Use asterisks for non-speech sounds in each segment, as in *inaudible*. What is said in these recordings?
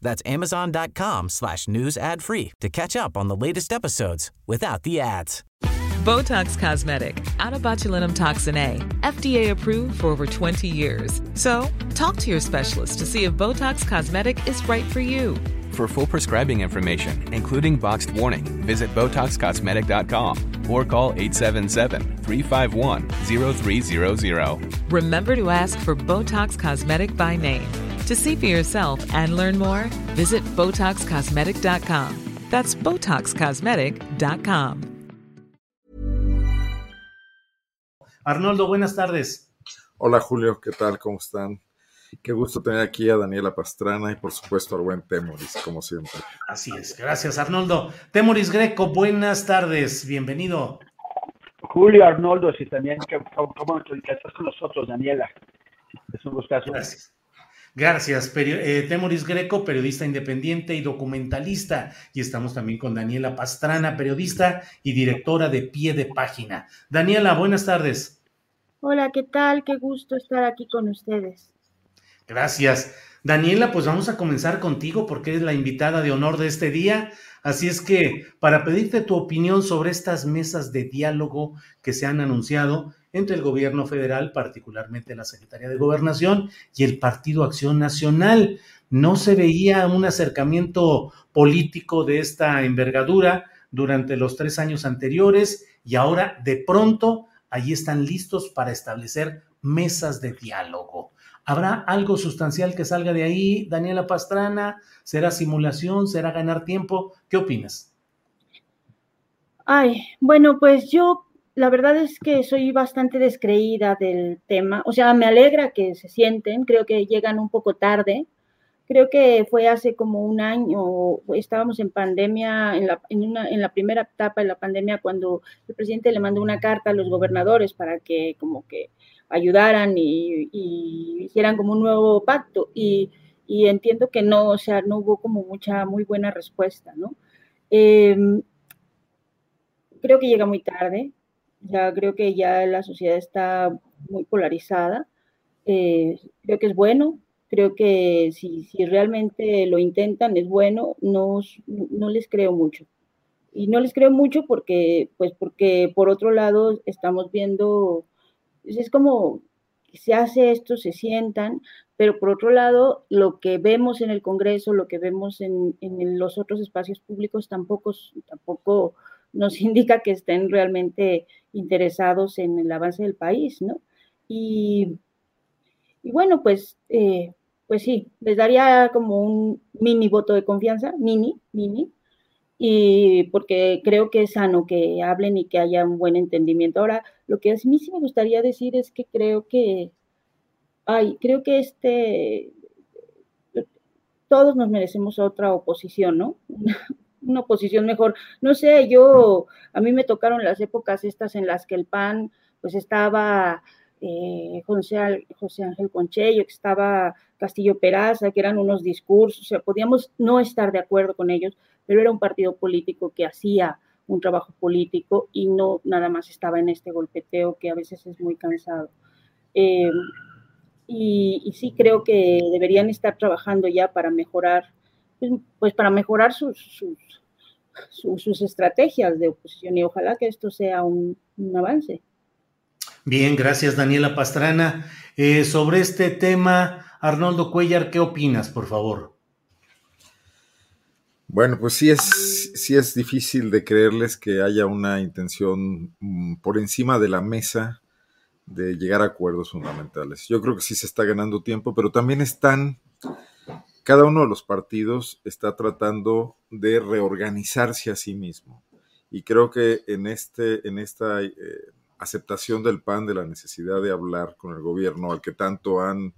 That's amazon.com slash news ad free to catch up on the latest episodes without the ads. Botox Cosmetic, out of botulinum toxin A, FDA approved for over 20 years. So, talk to your specialist to see if Botox Cosmetic is right for you. For full prescribing information, including boxed warning, visit BotoxCosmetic.com or call 877-351-0300. Remember to ask for Botox Cosmetic by name. To see for yourself and learn more, visit BotoxCosmetic.com. That's BotoxCosmetic.com. Arnoldo, buenas tardes. Hola Julio, ¿qué tal? ¿Cómo están? Qué gusto tener aquí a Daniela Pastrana y por supuesto al buen Temoris, como siempre. Así es, gracias Arnoldo. Temoris Greco, buenas tardes, bienvenido. Julio Arnoldo, si también, ¿cómo estás con nosotros, Daniela? Es un gustazo. Gracias. Gracias, eh, Temoris Greco, periodista independiente y documentalista. Y estamos también con Daniela Pastrana, periodista y directora de Pie de Página. Daniela, buenas tardes. Hola, ¿qué tal? Qué gusto estar aquí con ustedes. Gracias. Daniela, pues vamos a comenzar contigo porque eres la invitada de honor de este día. Así es que para pedirte tu opinión sobre estas mesas de diálogo que se han anunciado entre el gobierno federal, particularmente la Secretaría de Gobernación y el Partido Acción Nacional. No se veía un acercamiento político de esta envergadura durante los tres años anteriores y ahora de pronto allí están listos para establecer mesas de diálogo. ¿Habrá algo sustancial que salga de ahí, Daniela Pastrana? ¿Será simulación? ¿Será ganar tiempo? ¿Qué opinas? Ay, bueno, pues yo la verdad es que soy bastante descreída del tema. O sea, me alegra que se sienten, creo que llegan un poco tarde, creo que fue hace como un año, estábamos en pandemia, en la, en, una, en la primera etapa de la pandemia, cuando el presidente le mandó una carta a los gobernadores para que como que ayudaran y, hicieran como un nuevo pacto. Y, entiendo que no, o sea, no hubo como mucha, muy buena respuesta, ¿no? Em, creo que llega muy tarde, ya creo que ya la sociedad está muy polarizada. Eh, creo que es bueno, creo que si, si realmente lo intentan es bueno, no, no les creo mucho. Y no les creo mucho porque, pues porque por otro lado estamos viendo, pues, es como se hace esto, se sientan, pero por otro lado, lo que vemos en el Congreso, lo que vemos en, en los otros espacios públicos tampoco, tampoco nos *laughs* indica que estén realmente interesados en el avance del país, ¿no? Y, y bueno, pues eh, pues sí, les daría como un mini voto de confianza, mini, mini, y porque creo que es sano que hablen y que haya un buen entendimiento. Ahora, lo que a mí sí me gustaría decir es que creo que, ay, creo que este, todos nos merecemos otra oposición, ¿no? *laughs* Una, oposición mejor. No sé, yo, a mí me tocaron las épocas estas en las que el PAN, pues estaba eh, José, José, Ángel Conchello, que estaba Castillo Peraza, que eran unos discursos, o sea, podíamos no estar de acuerdo con ellos, pero era un partido político que hacía un trabajo político y no nada más estaba en este golpeteo que a veces es muy cansado. Eh, y, sí creo que deberían estar trabajando ya para mejorar, pues, para mejorar sus, sus, sus, estrategias de oposición y ojalá que esto sea un, un avance. Bien, gracias Daniela Pastrana. Eh, sobre este tema, Arnoldo Cuellar, ¿qué opinas, por favor? Bueno, pues sí es, sí es difícil de creerles que haya una intención mm, por encima de la mesa de llegar a acuerdos fundamentales. Yo creo que sí se está ganando tiempo, pero también están, cada uno de los partidos está tratando de reorganizarse a sí mismo. Y creo que en, este, en esta eh, aceptación del PAN de la necesidad de hablar con el gobierno al que tanto han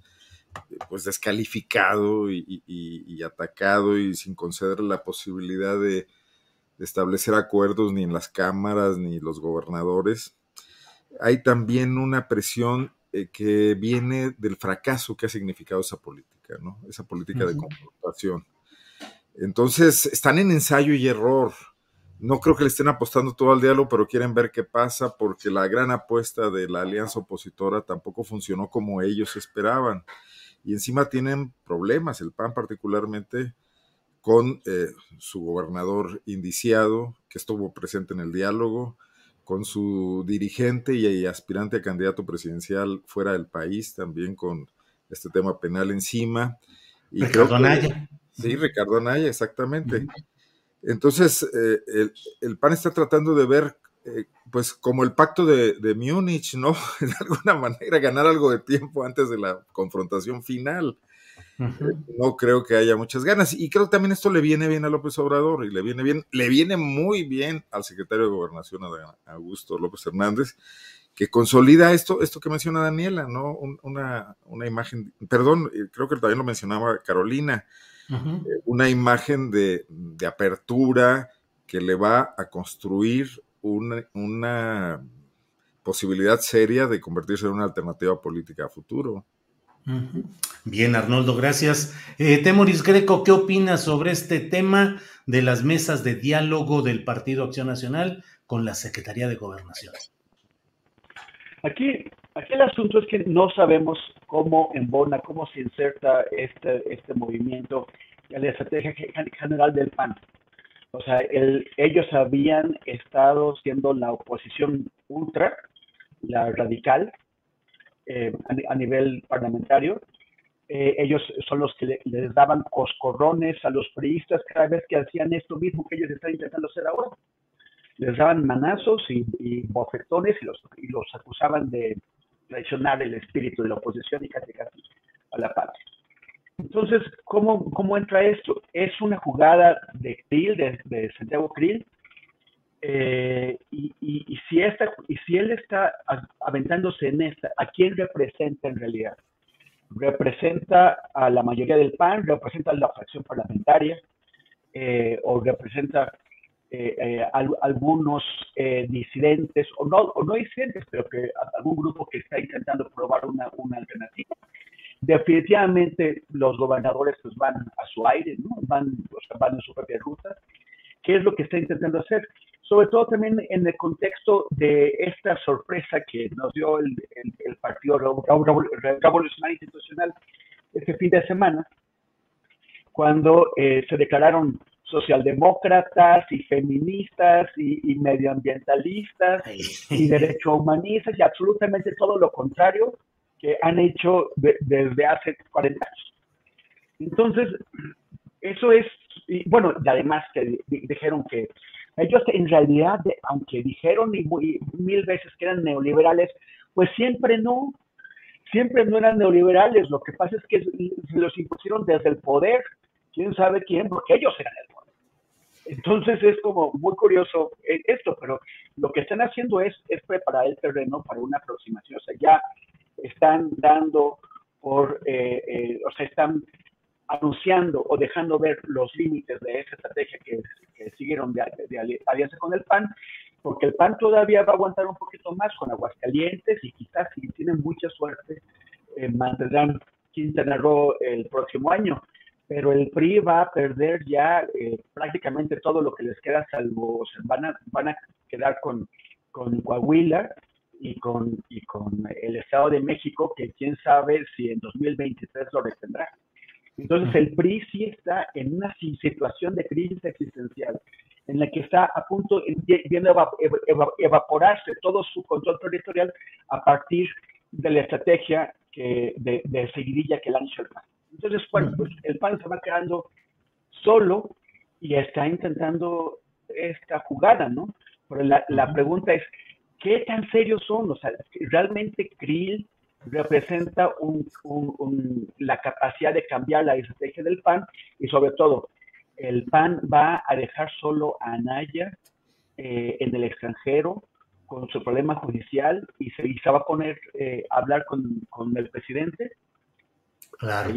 pues descalificado y, atacado y sin conceder la posibilidad de, establecer acuerdos ni en las cámaras ni los gobernadores. Hay también una presión eh, que viene del fracaso que ha significado esa política, ¿no? Esa política de confrontación. Entonces, están en ensayo y error. No creo que le estén apostando todo al diálogo, pero quieren ver qué pasa porque la gran apuesta de la alianza opositora tampoco funcionó como ellos esperaban. Y encima tienen problemas, el PAN particularmente, con eh, su gobernador indiciado, que estuvo presente en el diálogo, con su dirigente y aspirante a candidato presidencial fuera del país, también con este tema penal encima. Y Ricardo Naya. Sí, Ricardo Naya, exactamente. Entonces, eh, el, PAN está tratando de ver, eh, pues, como el pacto de, de Múnich, ¿no? *laughs* De alguna manera, ganar algo de tiempo antes de la confrontación final. Eh, no creo que haya muchas ganas. Y creo que también esto le viene bien a López Obrador y le viene bien, le viene muy bien al secretario de Gobernación, Augusto López Hernández, que consolida esto, esto que menciona Daniela, ¿no? una, una imagen, perdón, creo que también lo mencionaba Carolina, eh, una imagen de, apertura que le va a construir una, posibilidad seria de convertirse en una alternativa política a futuro. Bien, Arnoldo, gracias. Eh, Temoris Greco, ¿qué opinas sobre este tema de las mesas de diálogo del Partido Acción Nacional con la Secretaría de Gobernación? Aquí, aquí el asunto es que no sabemos cómo embona, cómo se inserta este, este movimiento en la estrategia general del PAN. O sea, ellos habían estado siendo la oposición ultra, la radical, eh, a, nivel parlamentario. Eh, ellos son los que les daban coscorrones a los priistas cada vez que hacían esto mismo que ellos están intentando hacer ahora. Les daban manazos y, bofetones y los, y los acusaban de traicionar el espíritu de la oposición y casi a la patria. Entonces, ¿cómo, ¿cómo entra esto? Es una jugada de Krill, de, Santiago Krill, eh, y, si él está aventándose en esta, ¿a quién representa en realidad? ¿Representa a la mayoría del PAN? ¿Representa a la fracción parlamentaria? Eh, ¿O representa eh, algunos disidentes, o no, o no disidentes, pero que algún grupo que está intentando probar una, alternativa? definitivamente los gobernadores pues van a su aire, van, van en su propia ruta. ¿Qué es lo que está intentando hacer? Sobre todo también en el contexto de esta sorpresa que nos dio el, el, Partido Revolucionario Institucional este fin de semana, cuando eh, se declararon socialdemócratas y feministas y, y medioambientalistas y derecho humanistas y absolutamente todo lo contrario que han hecho desde hace 40 años. Entonces, eso es, y bueno, y además que dijeron que ellos en realidad, aunque dijeron mil veces que eran neoliberales, pues siempre no, siempre no eran neoliberales. Lo que pasa es que los impusieron desde el poder, quién sabe quién, porque ellos eran el poder. Entonces es como muy curioso eh, esto, pero lo que están haciendo es, es preparar el terreno para una aproximación. O sea, ya están dando por, eh, eh, o sea, están anunciando o dejando ver los límites de esa estrategia que, siguieron de, alianza con el PAN, porque el PAN todavía va a aguantar un poquito más con Aguascalientes y quizás si tienen mucha suerte eh, mantendrán Quintana Roo el próximo año, pero el PRI va a perder ya prácticamente todo lo que les queda, salvo van a, van a quedar con, con Coahuila y con, y con el Estado de México, que quién sabe si en 2023 lo retendrá. Entonces el PRI sí está en una situación de crisis existencial, en la que está a punto, viendo evaporarse todo su control territorial a partir de la estrategia que, de, de seguidilla que lanza el PAN. Entonces, bueno, pues el PAN se va quedando solo y está intentando esta jugada, ¿no? Pero la, la pregunta es, ¿qué tan serios son? O sea, realmente Krill representa la capacidad de cambiar la estrategia del PAN y sobre todo, el PAN va a dejar solo a Anaya eh, en el extranjero con su problema judicial y se, va a poner eh, a hablar con, el presidente. Claro.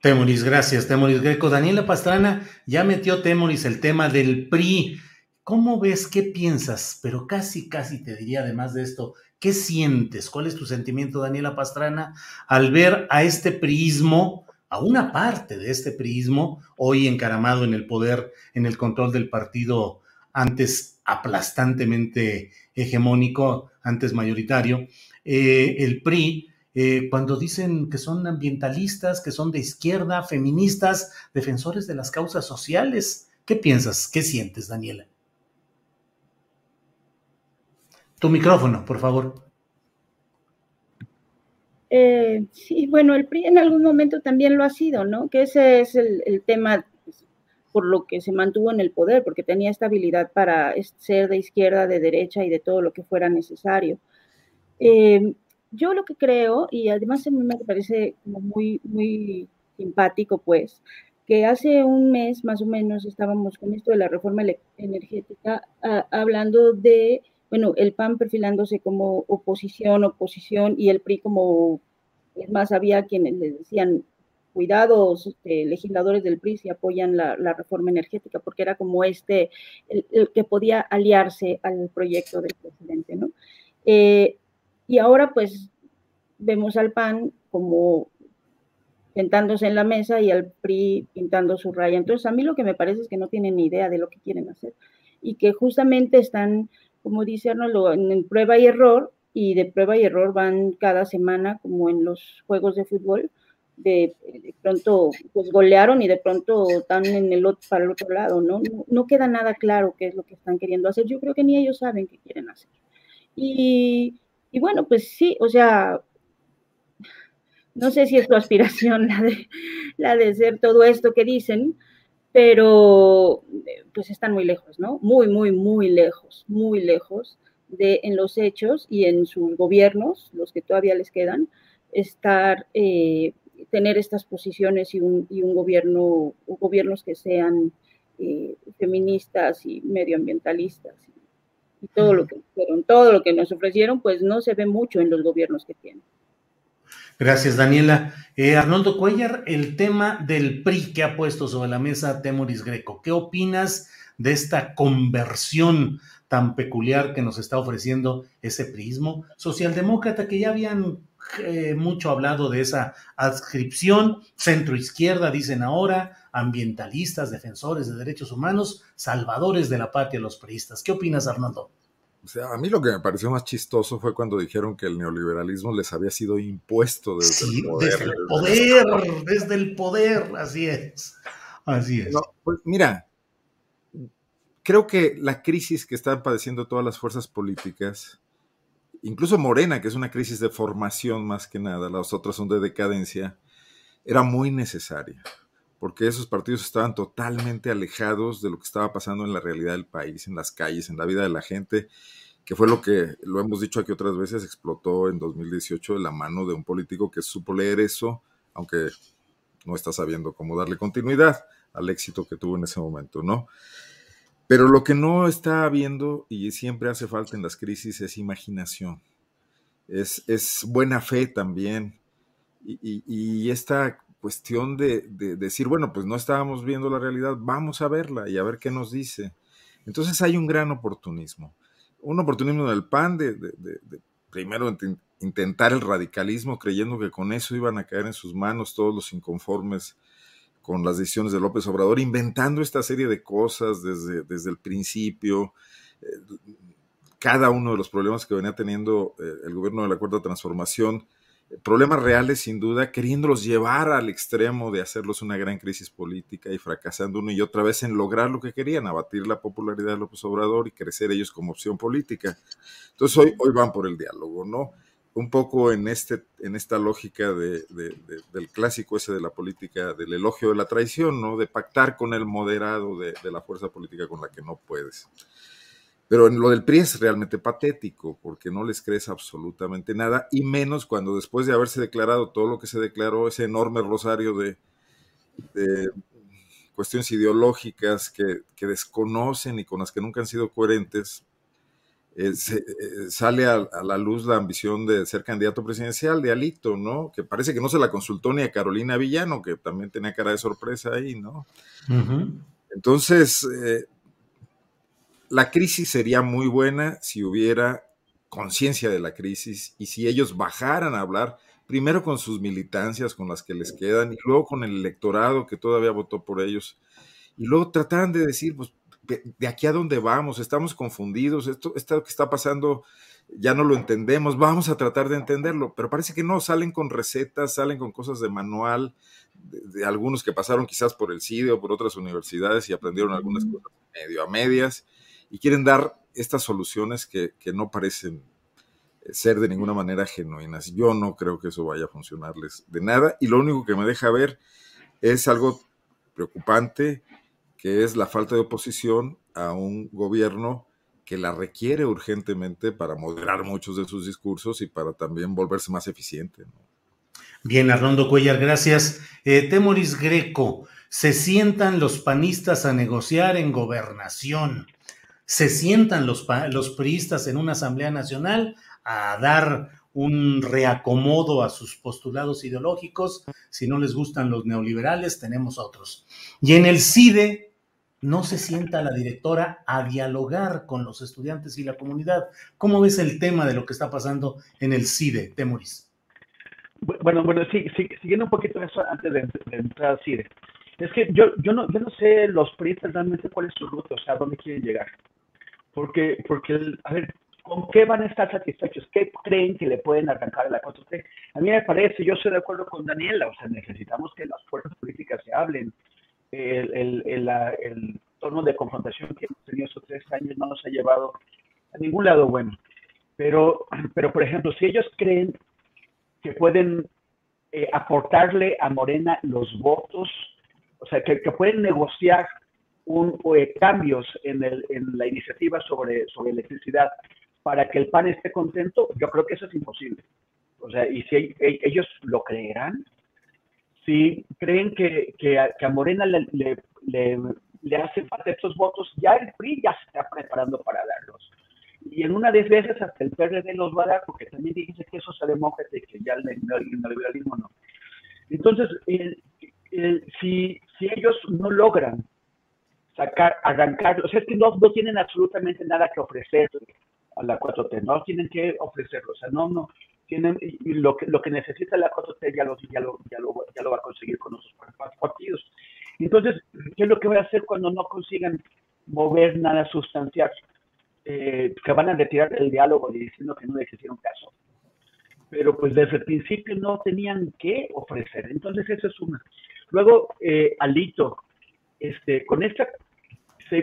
Temoris, gracias, Temoris Greco. Daniela Pastrana ya metió Temoris el tema del PRI. ¿Cómo ves? ¿Qué piensas? Pero casi, casi te diría, además de esto, ¿qué sientes? ¿Cuál es tu sentimiento, Daniela Pastrana, al ver a este priismo, a una parte de este priismo, hoy encaramado en el poder, en el control del partido antes aplastantemente hegemónico, antes mayoritario, eh, el PRI, eh, cuando dicen que son ambientalistas, que son de izquierda, feministas, defensores de las causas sociales. ¿Qué piensas? ¿Qué sientes, Daniela? Tu micrófono, por favor. Eh, sí, bueno, el PRI en algún momento también lo ha sido, ¿no? Que ese es el, tema pues, por lo que se mantuvo en el poder, porque tenía estabilidad para ser de izquierda, de derecha y de todo lo que fuera necesario. Eh, yo lo que creo, y además a mí me parece como muy, muy simpático, pues, que hace un mes más o menos estábamos con esto de la reforma energética, hablando de, bueno, el PAN perfilándose como oposición, oposición, y el PRI como, es más, había quienes le decían, cuidados, este, legisladores del PRI si apoyan la, reforma energética, porque era como este, el, que podía aliarse al proyecto del presidente, ¿no? Eh, y ahora pues vemos al PAN como sentándose en la mesa y al PRI pintando su raya. Entonces a mí lo que me parece es que no tienen ni idea de lo que quieren hacer y que justamente están, como dice Arnoldo, en prueba y error y de prueba y error van cada semana como en los juegos de fútbol. De, pronto pues golearon y de pronto están en el otro, para el otro lado, ¿no? ¿no? No queda nada claro qué es lo que están queriendo hacer. Yo creo que ni ellos saben qué quieren hacer. Y y bueno, pues sí, o sea, no sé si es tu aspiración *laughs* la de, la de ser todo esto que dicen, pero pues están muy lejos, ¿no? Muy, muy, muy lejos, muy lejos de en los hechos y en sus gobiernos, los que todavía les quedan, estar, eh, tener estas posiciones y un, y un gobierno, gobiernos que sean eh, feministas y medioambientalistas y todo lo que fueron, todo lo que nos ofrecieron, pues no se ve mucho en los gobiernos que tienen. Gracias, Daniela. Eh, Arnoldo Cuellar, el tema del PRI que ha puesto sobre la mesa Temoris Greco. ¿Qué opinas de esta conversión tan peculiar que nos está ofreciendo ese prismo socialdemócrata que ya habían eh, mucho hablado de esa adscripción, centro izquierda, dicen ahora, ambientalistas, defensores de derechos humanos, salvadores de la patria, los priistas. ¿Qué opinas, Arnoldo? O sea, a mí lo que me pareció más chistoso fue cuando dijeron que el neoliberalismo les había sido impuesto desde el poder. Desde el poder, desde el poder, así es. Así es. pues mira, creo que la crisis que están padeciendo todas las fuerzas políticas, incluso Morena, que es una crisis de formación más que nada, las otras son de decadencia, era muy necesaria porque esos partidos estaban totalmente alejados de lo que estaba pasando en la realidad del país, en las calles, en la vida de la gente, que fue lo que, lo hemos dicho aquí otras veces, explotó en 2018 de la mano de un político que supo leer eso, aunque no está sabiendo cómo darle continuidad al éxito que tuvo en ese momento, ¿no? Pero lo que no está habiendo y siempre hace falta en las crisis es imaginación, es, es buena fe también. Y, y, y esta cuestión de, decir, bueno, pues no estábamos viendo la realidad, vamos a verla y a ver qué nos dice. Entonces hay un gran oportunismo. Un oportunismo del PAN de, primero intentar el radicalismo creyendo que con eso iban a caer en sus manos todos los inconformes con las decisiones de López Obrador, inventando esta serie de cosas desde, desde el principio, eh, cada uno de los problemas que venía teniendo eh, el gobierno de la Cuarta Transformación, problemas reales sin duda, queriéndolos llevar al extremo de hacerlos una gran crisis política y fracasando una y otra vez en lograr lo que querían, abatir la popularidad de López Obrador y crecer ellos como opción política. Entonces hoy, hoy van por el diálogo, ¿no? Un poco en, este, en esta lógica de, del clásico ese de la política, del elogio de la traición, ¿no? De pactar con el moderado de la fuerza política con la que no puedes. Pero en lo del PRI es realmente patético, porque no les crees absolutamente nada, y menos cuando después de haberse declarado todo lo que se declaró, ese enorme rosario de, cuestiones ideológicas que, desconocen y con las que nunca han sido coherentes, eh, eh, sale a, la luz la ambición de ser candidato presidencial de Alito, ¿no? Que parece que no se la consultó ni a Carolina Villano, que también tenía cara de sorpresa ahí, ¿no? Entonces, eh, la crisis sería muy buena si hubiera conciencia de la crisis y si ellos bajaran a hablar primero con sus militancias, con las que les quedan, y luego con el electorado que todavía votó por ellos, y luego trataran de decir, pues, de, aquí a dónde vamos, estamos confundidos, esto, esto que está pasando ya no lo entendemos, vamos a tratar de entenderlo, pero parece que no, salen con recetas, salen con cosas de manual, de, algunos que pasaron quizás por el CIDE o por otras universidades y aprendieron algunas cosas medio a medias y quieren dar estas soluciones que, no parecen ser de ninguna manera genuinas. Yo no creo que eso vaya a funcionarles de nada y lo único que me deja ver es algo preocupante que es la falta de oposición a un gobierno que la requiere urgentemente para moderar muchos de sus discursos y para también volverse más eficiente. Bien, Arnoldo Cuellar, gracias. Eh, Temoris Greco, se sientan los panistas a negociar en gobernación, se sientan los, los priistas en una Asamblea Nacional a dar un reacomodo a sus postulados ideológicos. Si no les gustan los neoliberales, tenemos otros. Y en el CIDE, no se sienta la directora a dialogar con los estudiantes y la comunidad. ¿Cómo ves el tema de lo que está pasando en el CIDE, Temoris? Bueno, bueno, sí, siguiendo un poquito eso antes de, entrar al CIDE. Es que yo, yo, no, yo no sé los proyectos realmente cuál es su ruta, o sea, dónde quieren llegar. Porque, porque a ver, ¿con qué van a estar satisfechos? ¿Qué creen que le pueden arrancar a la 4T? A mí me parece, yo estoy de acuerdo con Daniela, o sea, necesitamos que las fuerzas políticas se hablen, el, el, el, tono de confrontación que hemos tenido estos tres años no nos ha llevado a ningún lado bueno. Pero, pero por ejemplo, si ellos creen que pueden eh, aportarle a Morena los votos, o sea, que, pueden negociar un, eh, cambios en, el, en la iniciativa sobre, sobre electricidad para que el PAN esté contento, yo creo que eso es imposible. O sea, y si e, ellos lo creerán, si creen que, que, a, Morena le, le, le, hace falta estos votos, ya el PRI ya se está preparando para darlos. Y en una de esas veces hasta el PRD los va a dar, porque también dice que eso es demócrata y que ya el, neoliberalismo no. Entonces, si, si ellos no logran sacar, arrancar, o sea, es que no, no tienen absolutamente nada que ofrecer a la 4T, no tienen que ofrecerlo, o sea, no, no, tienen lo que lo que necesita la 4T ya lo, ya lo, ya lo, va a conseguir con nuestros partidos. Entonces, ¿qué es lo que voy a hacer cuando no consigan mover nada sustancial? Eh, que van a retirar el diálogo diciendo que no les hicieron caso. Pero pues desde el principio no tenían que ofrecer. Entonces, eso es una. Luego, eh, Alito, este, con esta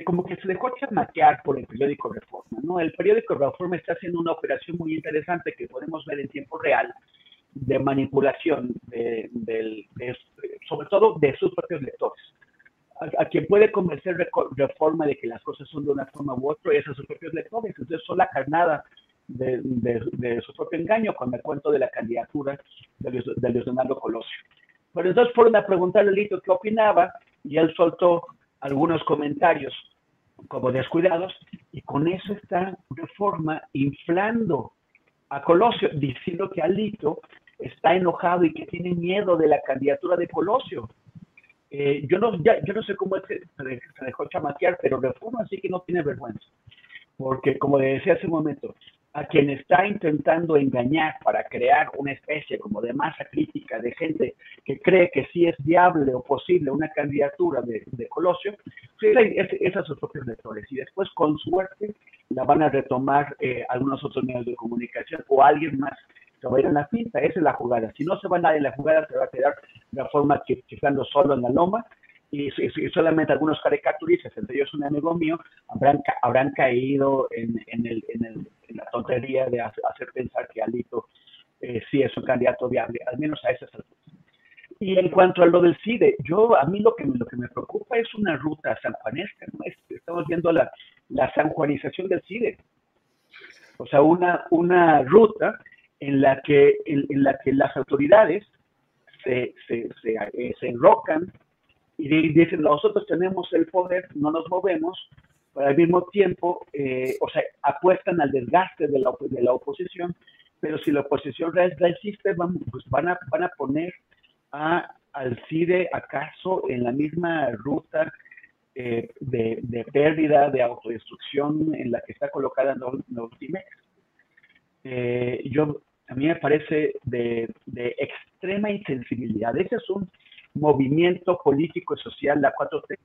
como que se dejó chamaquear por el periódico Reforma, ¿no? El periódico Reforma está haciendo una operación muy interesante que podemos ver en tiempo real de manipulación, de, sobre todo de sus propios lectores. A, quien puede convencer Reforma de que las cosas son de una forma u otra es a sus propios lectores. Entonces son la carnada de, su propio engaño con el cuento de la candidatura de Luis, de Leonardo Colosio. Pero entonces fueron a preguntarle a Lito qué opinaba y él soltó algunos comentarios como descuidados y con eso está Reforma inflando a Colosio, diciendo que Alito está enojado y que tiene miedo de la candidatura de Colosio. Eh, yo, no, yo no sé cómo es que se dejó chamaquear, pero Reforma sí que no tiene vergüenza. Porque, como decía hace un momento, a quien está intentando engañar para crear una especie como de masa crítica de gente que cree que sí es viable o posible una candidatura de, Colosio, pues es, sus propios lectores. Y después, con suerte, la van a retomar eh, algunos otros medios de comunicación o alguien más que va a ir en la pinta. Esa es la jugada. Si no se va nadie la jugada, se va a quedar de la forma que, quedando solo en la loma y, solamente algunos caricaturistas, entre ellos un amigo mío, habrán, habrán caído en, el, en, el, la tontería de hacer pensar que Alito eh, sí es un candidato viable, al menos a esas alturas. Y en cuanto a lo del CIDE, yo a mí lo que, lo que me preocupa es una ruta sanjuanesca, ¿no? estamos viendo la, la sanjuanización del CIDE. O sea, una, una ruta en la que, en, la que las autoridades se, se, se, eh, se enrocan y dicen, nosotros tenemos el poder, no nos movemos, pero al mismo tiempo, eh, o sea, apuestan al desgaste de la, de la oposición, pero si la oposición resiste, van, pues van, a, van a poner a, al CIDE acaso en la misma ruta eh, de, de, pérdida, de autodestrucción en la que está colocada Notimex. Eh, yo, a mí me parece de, de, extrema insensibilidad. Ese es un movimiento político y social, la 4T,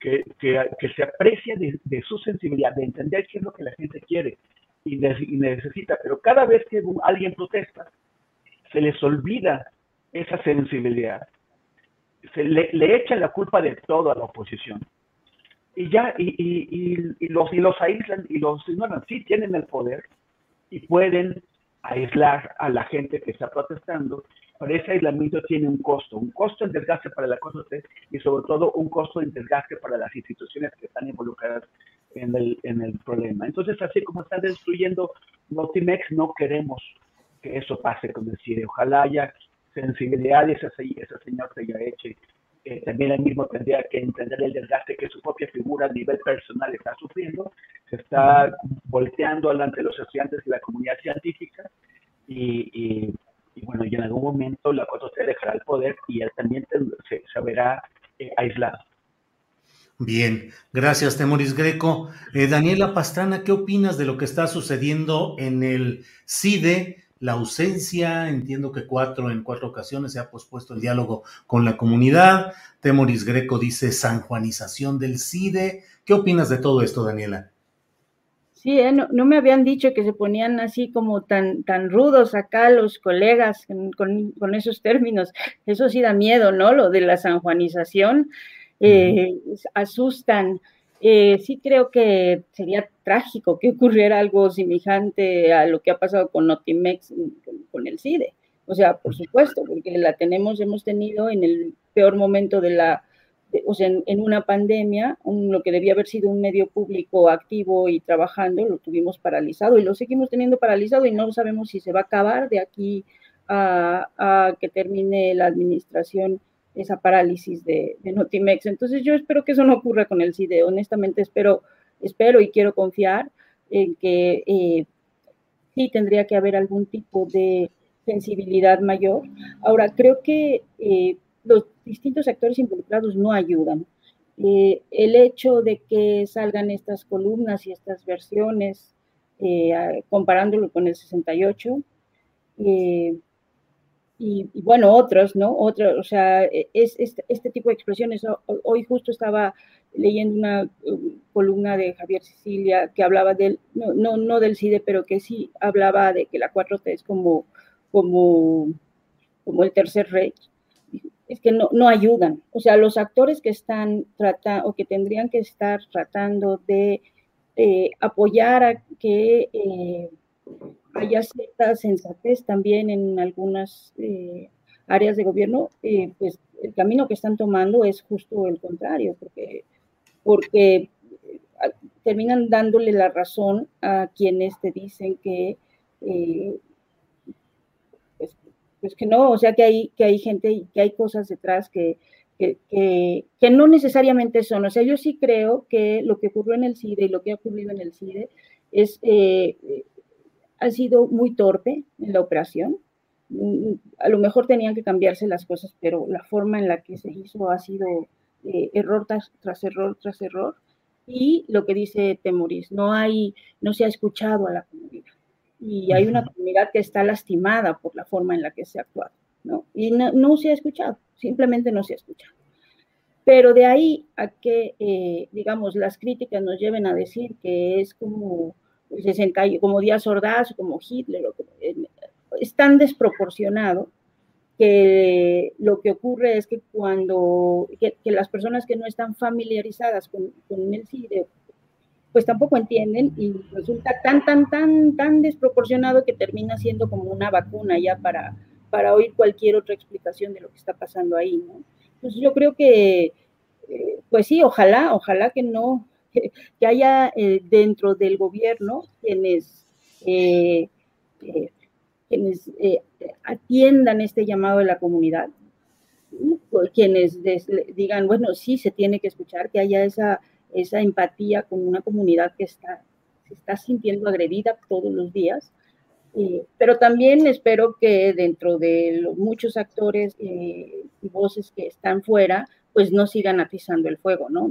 que, que, se aprecia de, de, su sensibilidad, de entender qué es lo que la gente quiere y, necesita. Pero cada vez que alguien protesta, se les olvida esa sensibilidad. Se le, le echan la culpa de todo a la oposición. Y ya, y, y, y, los, y los aíslan y los ignoran. Sí tienen el poder y pueden aislar a la gente que está protestando, pero ese aislamiento tiene un costo, un costo en desgaste para la cosa y sobre todo un costo en desgaste para las instituciones que están involucradas en el, en el problema. Entonces, así como están destruyendo Notimex, no queremos que eso pase con el CIDE. Ojalá haya sensibilidad y ese, ese señor se haya hecho. Eh, también él mismo tendría que entender el desgaste que su propia figura a nivel personal está sufriendo. Se está volteando ante los estudiantes y la comunidad científica y, y, bueno, y en algún momento la cosa se dejará el poder y él también se, se verá eh, aislado. Bien, gracias, Temoris Greco. Eh, Daniela Pastrana, ¿qué opinas de lo que está sucediendo en el CIDE? La ausencia, entiendo que cuatro en cuatro ocasiones se ha pospuesto el diálogo con la comunidad. Temoris Greco dice sanjuanización del CIDE. ¿Qué opinas de todo esto, Daniela? Sí, eh, no, me habían dicho que se ponían así como tan, tan rudos acá los colegas con, con esos términos. Eso sí da miedo, ¿no? Lo de la sanjuanización eh, asustan. Eh, sí creo que sería trágico que ocurriera algo semejante a lo que ha pasado con Notimex, con el CIDE. O sea, por supuesto, porque la tenemos, hemos tenido en el peor momento de la, o sea, en, una pandemia, lo que debía haber sido un medio público activo y trabajando, lo tuvimos paralizado y lo seguimos teniendo paralizado y no sabemos si se va a acabar de aquí a, a que termine la administración esa parálisis de, Notimex. Entonces yo espero que eso no ocurra con el CIDE, honestamente espero, espero y quiero confiar en que eh, sí tendría que haber algún tipo de sensibilidad mayor. Ahora, creo que eh, los distintos actores involucrados no ayudan. Eh, el hecho de que salgan estas columnas y estas versiones, comparándolo con el 68, y, bueno, otros, ¿no? Otros, o sea, e, es, este tipo de expresiones. Hoy justo estaba leyendo una um, columna de Javier Sicilia que hablaba del, no, no, no, del CIDE, pero que sí hablaba de que la 4T es como, como, como el tercer rey. Es que no, no ayudan. O sea, los actores que están tratando o que tendrían que estar tratando de eh, apoyar a que eh, haya cierta sensatez también en algunas eh, áreas de gobierno, eh, pues el camino que están tomando es justo el contrario, porque, porque eh, terminan dándole la razón a quienes te dicen que, pues, que no, o sea, que hay, que hay gente, que hay cosas detrás que, que, que, no necesariamente son. O sea, yo sí creo que lo que ocurrió en el CIDE y lo que ha ocurrido en el CIDE es ha sido muy torpe en la operación. Mm, a lo mejor tenían que cambiarse las cosas, pero la forma en la que se hizo ha sido eh, error tras, error tras error. Y lo que dice Temoris, no, hay, no se ha escuchado a la comunidad. Y hay una comunidad que está lastimada por la forma en la que se ha actuado. ¿no? Y no, se ha escuchado, simplemente no se ha escuchado. Pero de ahí a que, eh, digamos, las críticas nos lleven a decir que es como 60, como Díaz Ordaz, como Hitler, es tan desproporcionado que lo que ocurre es que cuando que, las personas que no están familiarizadas con, con, el CIDE, pues tampoco entienden y resulta tan, tan, tan, tan desproporcionado que termina siendo como una vacuna ya para, para oír cualquier otra explicación de lo que está pasando ahí, ¿no? Entonces yo creo que, eh, pues sí, ojalá, ojalá que no, *laughs* que haya eh, dentro del gobierno quienes, eh, eh, quienes atiendan este llamado de la comunidad, quienes digan, bueno, sí se tiene que escuchar, que haya esa, esa empatía con una comunidad que está, se está sintiendo agredida todos los días. Pero también espero que dentro de los muchos actores eh, y voces que están fuera, pues no sigan atizando el fuego, ¿no?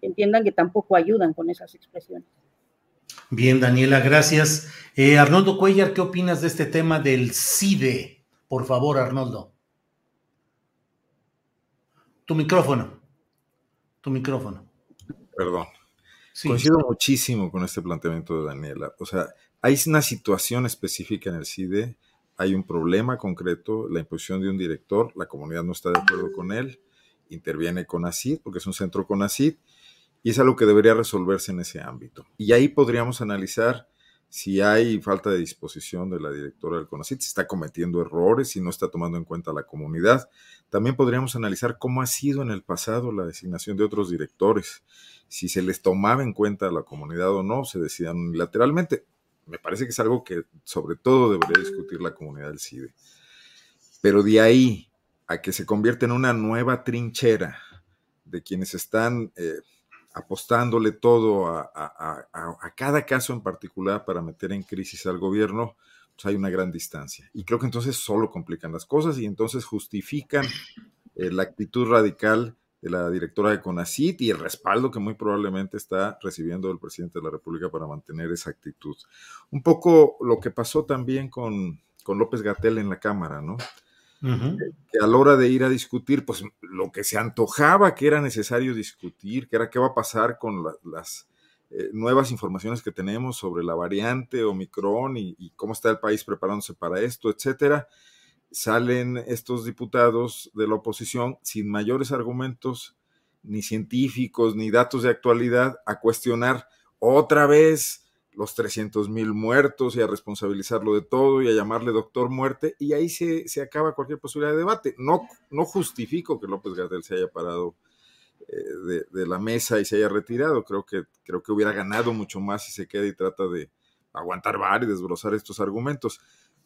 Entiendan que tampoco ayudan con esas expresiones. Bien, Daniela, gracias. Eh, Arnoldo Cuellar, ¿qué opinas de este tema del CIDE? Por favor, Arnoldo. Tu micrófono. Tu micrófono. Perdón. Coincido muchísimo con este planteamiento de Daniela. O sea, hay una situación específica en el CIDE, hay un problema concreto, la imposición de un director, la comunidad no está de acuerdo con él, interviene con ACID, porque es un centro con ACID, y es algo que debería resolverse en ese ámbito. Y ahí podríamos analizar si hay falta de disposición de la directora del CONACIT, si está cometiendo errores, si no está tomando en cuenta la comunidad. También podríamos analizar cómo ha sido en el pasado la designación de otros directores, si se les tomaba en cuenta a la comunidad o no, se decían unilateralmente. Me parece que es algo que sobre todo debería discutir la comunidad del CIDE. Pero de ahí a que se convierta en una nueva trinchera de quienes están... Eh, apostándole todo a, cada caso en particular para meter en crisis al gobierno, pues hay una gran distancia. Y creo que entonces solo complican las cosas y entonces justifican eh, la actitud radical de la directora de CONACIT y el respaldo que muy probablemente está recibiendo el presidente de la República para mantener esa actitud. Un poco lo que pasó también con, con López Gatel en la Cámara, ¿no? Que a la hora de ir a discutir, pues lo que se antojaba que era necesario discutir, que era qué va a pasar con las eh, nuevas informaciones que tenemos sobre la variante Omicron y, y, cómo está el país preparándose para esto, etcétera, salen estos diputados de la oposición sin mayores argumentos, ni científicos, ni datos de actualidad, a cuestionar otra vez los 300 mil muertos y a responsabilizarlo de todo y a llamarle doctor muerte y ahí se, acaba cualquier posibilidad de debate. No, no justifico que López Gatel se haya parado eh, de, la mesa y se haya retirado. Creo que, creo que hubiera ganado mucho más si se queda y trata de aguantar bar y desbrozar estos argumentos.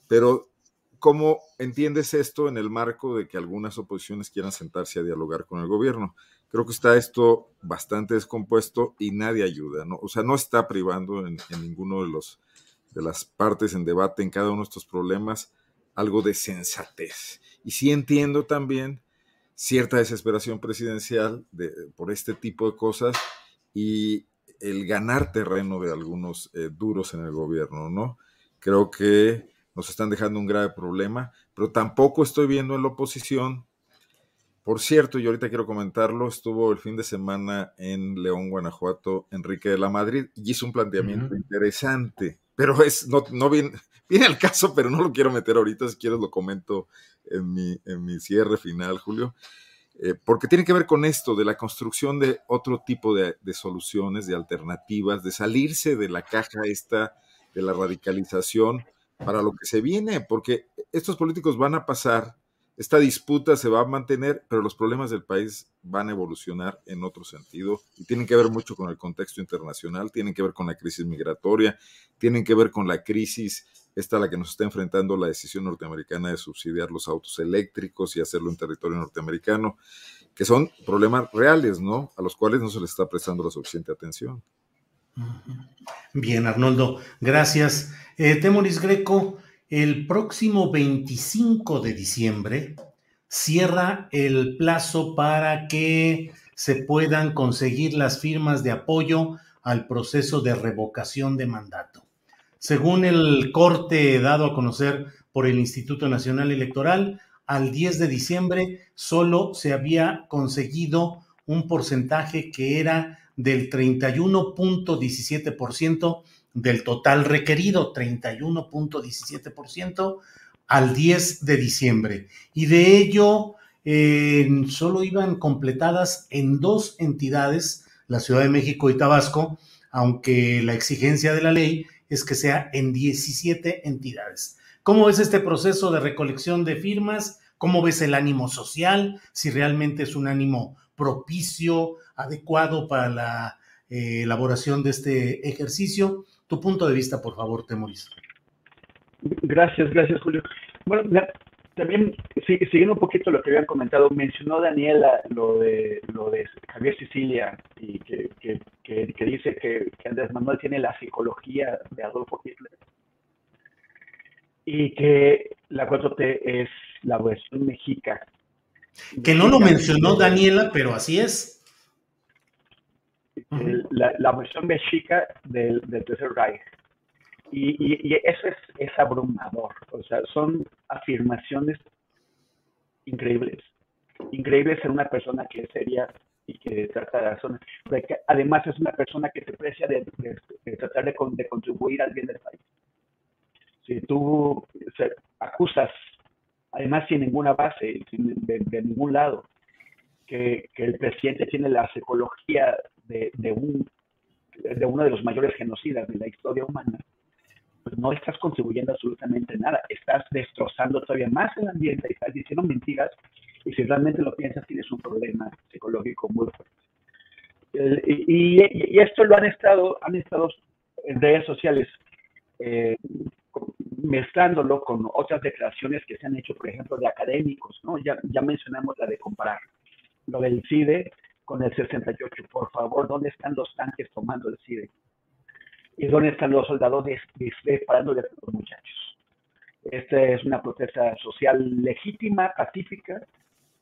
Pero ¿cómo entiendes esto en el marco de que algunas oposiciones quieran sentarse a dialogar con el gobierno? Creo que está esto bastante descompuesto y nadie ayuda, ¿no? O sea, no está privando en, ninguno de los de las partes en debate en cada uno de estos problemas algo de sensatez. Y sí entiendo también cierta desesperación presidencial de, por este tipo de cosas y el ganar terreno de algunos eh, duros en el gobierno, ¿no? Creo que nos están dejando un grave problema, pero tampoco estoy viendo en la oposición por cierto, y ahorita quiero comentarlo, estuvo el fin de semana en León, Guanajuato, Enrique de la Madrid, y hizo un planteamiento interesante, pero es, no, no viene, *laughs* viene al caso, pero no lo quiero meter ahorita, si quieres lo comento en mi, en mi cierre final, Julio, eh, porque tiene que ver con esto, de la construcción de otro tipo de, de soluciones, de alternativas, de salirse de la caja esta, de la radicalización, para lo que se viene, porque estos políticos van a pasar esta disputa se va a mantener, pero los problemas del país van a evolucionar en otro sentido y tienen que ver mucho con el contexto internacional, tienen que ver con la crisis migratoria, tienen que ver con la crisis, esta a la que nos está enfrentando la decisión norteamericana de subsidiar los autos eléctricos y hacerlo en territorio norteamericano, que son problemas reales, ¿no? A los cuales no se les está prestando la suficiente atención. Bien, Arnoldo, gracias. Eh, Temoris Greco, el próximo 25 de diciembre cierra el plazo para que se puedan conseguir las firmas de apoyo al proceso de revocación de mandato. Según el corte dado a conocer por el Instituto Nacional Electoral, al 10 de diciembre solo se había conseguido un porcentaje que era del 31.17% del total requerido, 31.17% al 10 de diciembre. Y de ello, eh, solo iban completadas en dos entidades, la Ciudad de México y Tabasco, aunque la exigencia de la ley es que sea en 17 entidades. ¿Cómo ves este proceso de recolección de firmas? ¿Cómo ves el ánimo social? Si realmente es un ánimo propicio, adecuado para la eh, elaboración de este ejercicio. Tu punto de vista, por favor, Temoris. Gracias, gracias, Julio. Bueno, también, siguiendo un poquito lo que habían comentado, mencionó Daniela lo de, lo de Javier Sicilia y que, que, que, dice que, que, Andrés Manuel tiene la psicología de Adolfo Hitler y que la 4T es la versión mexica. Que no lo mencionó Daniela, pero así es. La, la, versión mexica del, del Tercer Reich. Y, eso es, es, abrumador. O sea, son afirmaciones increíbles. Increíbles en una persona que es seria y que trata de razones. Además, es una persona que se precia de, tratar de, contribuir al bien del país. Si tú acusas, además sin ninguna base, de, ningún lado, que, que, el presidente tiene la psicología de, un, de uno de los mayores genocidas de la historia humana, pues no estás contribuyendo absolutamente nada, estás destrozando todavía más el ambiente, estás diciendo mentiras y si realmente lo piensas tienes un problema psicológico muy fuerte. y, esto lo han estado, han estado en redes sociales eh, mezclándolo con otras declaraciones que se han hecho, por ejemplo, de académicos, ¿no? Ya, ya mencionamos la de comparar lo del CIDE con el 68. Por favor, ¿dónde están los tanques tomando el CIDE? y dónde están los soldados disparando de los muchachos. Esta es una protesta social legítima, pacífica,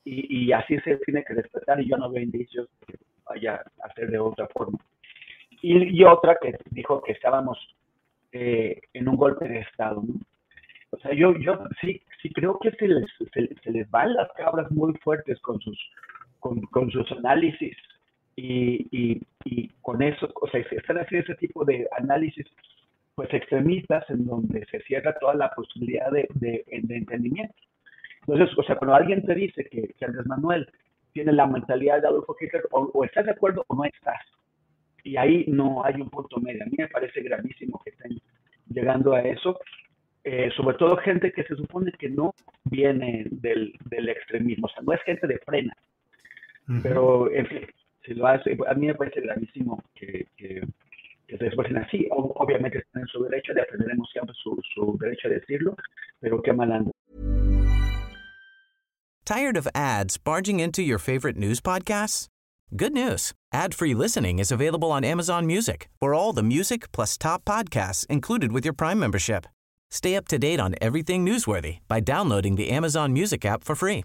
y, así se tiene que respetar, y yo no veo indicios que vaya a hacer de otra forma. Y, otra que dijo que estábamos eh, en un golpe de Estado. O sea, yo, yo sí, sí creo que se les, se, les van las cabras muy fuertes con sus, con, con sus análisis y, y, con eso, o sea, se están haciendo ese tipo de análisis pues extremistas en donde se cierra toda la posibilidad de, de, entendimiento. Entonces, o sea, cuando alguien te dice que, que Andrés Manuel tiene la mentalidad de Adolfo Hitler, o, estás de acuerdo o no estás. Y ahí no hay un punto medio. A mí me parece gravísimo que estén llegando a eso, eh, sobre todo gente que se supone que no viene del, del extremismo, o sea, no es gente de frena. Pero, en fin, si lo hace, a mí me parece gravísimo que, que, que se esfuercen así. obviamente están en su derecho, defenderemos siempre su, su derecho a decirlo, pero qué mal Tired of ads barging into your favorite news podcasts? Good news. Ad-free listening is available on Amazon Music for all the music plus top podcasts included with your Prime membership. Stay up to date on everything newsworthy by downloading the Amazon Music app for free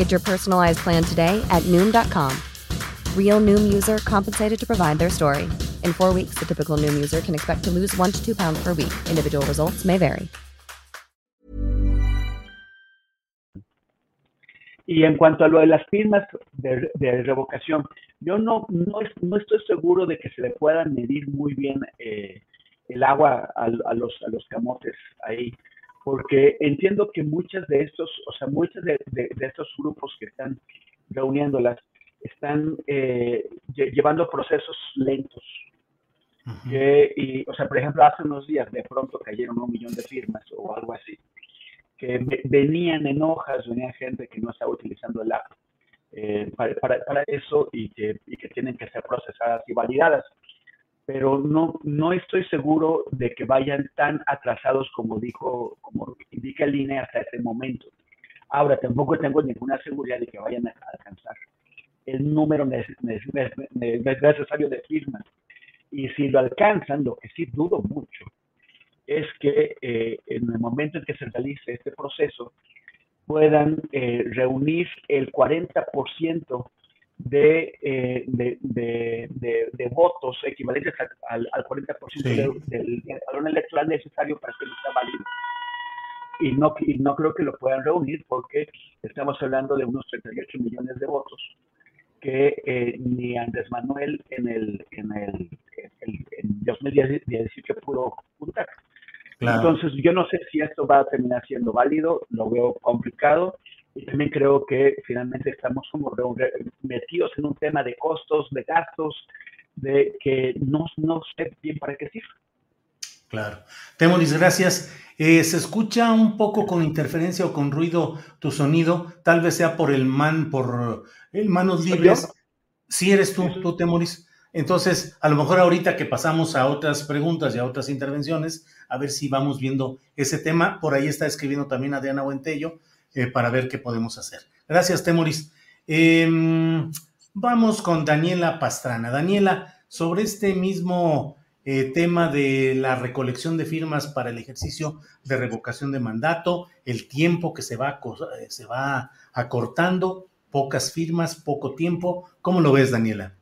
Get your personalized plan today at Noom.com. Real Noom user compensated to provide their story. In four weeks, the typical Noom user can expect to lose one to two pounds per week. Individual results may vary. Y en cuanto a lo de las firmas de, de revocación, yo no, no, no, estoy seguro de que se le pueda medir muy bien eh, el agua a, a, los, a los camotes ahí, porque entiendo que muchas de estos, o sea, muchos de, de, de estos grupos que están reuniéndolas están eh, llevando procesos lentos. y, o sea, por ejemplo, hace unos días de pronto cayeron un millón de firmas o algo así, que venían en hojas, venía gente que no estaba utilizando el app eh, para, para, eso y que, y que tienen que ser procesadas y validadas. Pero no, no estoy seguro de que vayan tan atrasados como dijo, como indica el INE hasta este momento. Ahora, tampoco tengo ninguna seguridad de que vayan a alcanzar el número necesario de firmas. Y si lo alcanzan, lo que sí dudo mucho es que eh, en el momento en que se realice este proceso puedan eh, reunir el 40% de, eh, de, de, de, votos equivalentes al, al 40% del, del, padrón electoral necesario para que no sea válido. Y no, y no creo que lo puedan reunir porque estamos hablando de unos 38 millones de votos que eh, ni Andrés Manuel en el, en el, en 2018 pudo juntar. Entonces, yo no sé si esto va a terminar siendo válido, lo veo complicado, y también creo que finalmente estamos como metidos en un tema de costos, de gastos, de que no, no sé bien para qué sirve. Claro. Temoris, gracias. Eh, se escucha un poco con interferencia o con ruido tu sonido, tal vez sea por el man, por el manos libres. Si eres tú, tú Temoris. Entonces, a lo mejor ahorita que pasamos a otras preguntas y a otras intervenciones, a ver si vamos viendo ese tema. Por ahí está escribiendo también Adriana Buentello eh, para ver qué podemos hacer. Gracias, Temoris. Em, vamos con Daniela Pastrana. Daniela, sobre este mismo eh, tema de la recolección de firmas para el ejercicio de revocación de mandato, el tiempo que se va, eh, se va acortando, pocas firmas, poco tiempo. ¿Cómo lo ves, Daniela?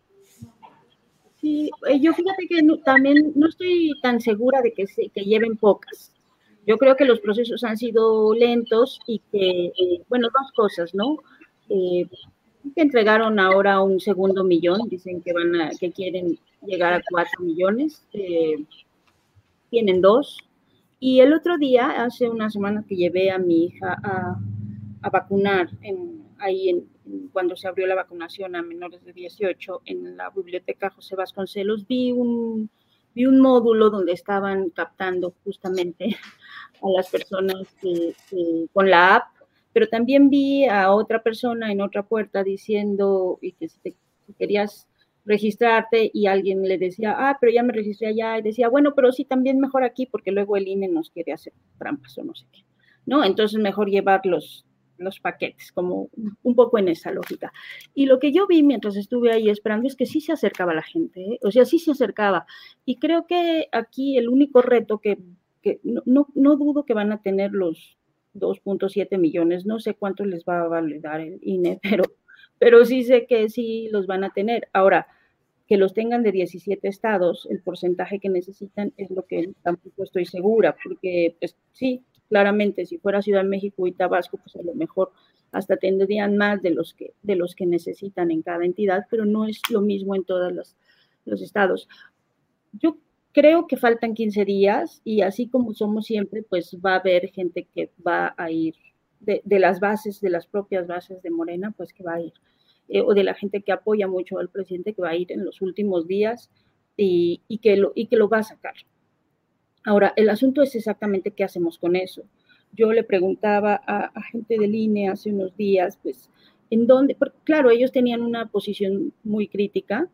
Sí, eh, yo fíjate que también no estoy tan segura de que, se, que lleven pocas. Yo creo que los procesos han sido lentos y que, bueno, dos cosas, ¿no? que entregaron ahora un segundo millón, dicen que van a, que quieren llegar a cuatro millones, eh, tienen dos. Y el otro día, hace una semana que llevé a mi hija a, a vacunar, en, ahí en, cuando se abrió la vacunación a menores de 18 en la biblioteca José Vasconcelos, vi un, vi un módulo donde estaban captando justamente a las personas que, con la app pero también vi a otra persona en otra puerta diciendo y que si, querías registrarte y alguien le decía, ah, pero ya me registré allá, y decía, bueno, pero sí, también mejor aquí porque luego el INE nos quiere hacer trampas o no sé qué, ¿no? Entonces mejor llevar los, los paquetes, como un poco en esa lógica. Y lo que yo vi mientras estuve ahí esperando es que sí se acercaba la gente, ¿eh? o sea, sí se acercaba. Y creo que aquí el único reto que, no, no, dudo que van a tener los, 2.7 millones, no sé cuánto les va a validar el INE, *laughs* pero, pero sí sé que sí los van a tener. Ahora, que los tengan de 17 estados, el porcentaje que necesitan es lo que tampoco estoy segura, porque pues sí, claramente si fuera Ciudad de México y Tabasco, pues a lo mejor hasta tendrían más de los que, de los que necesitan en cada entidad, pero no es lo mismo en todos los, los estados. Yo creo que faltan 15 días y así como somos siempre, pues va a haber gente que va a ir de, las bases, de las propias bases de Morena, pues que va a ir, eh, o de la gente que apoya mucho al presidente, que va a ir en los últimos días y, que, lo, y que lo va a sacar. Ahora, el asunto es exactamente qué hacemos con eso. Yo le preguntaba a, a gente del INE hace unos días, pues, en dónde, porque, claro, ellos tenían una posición muy crítica,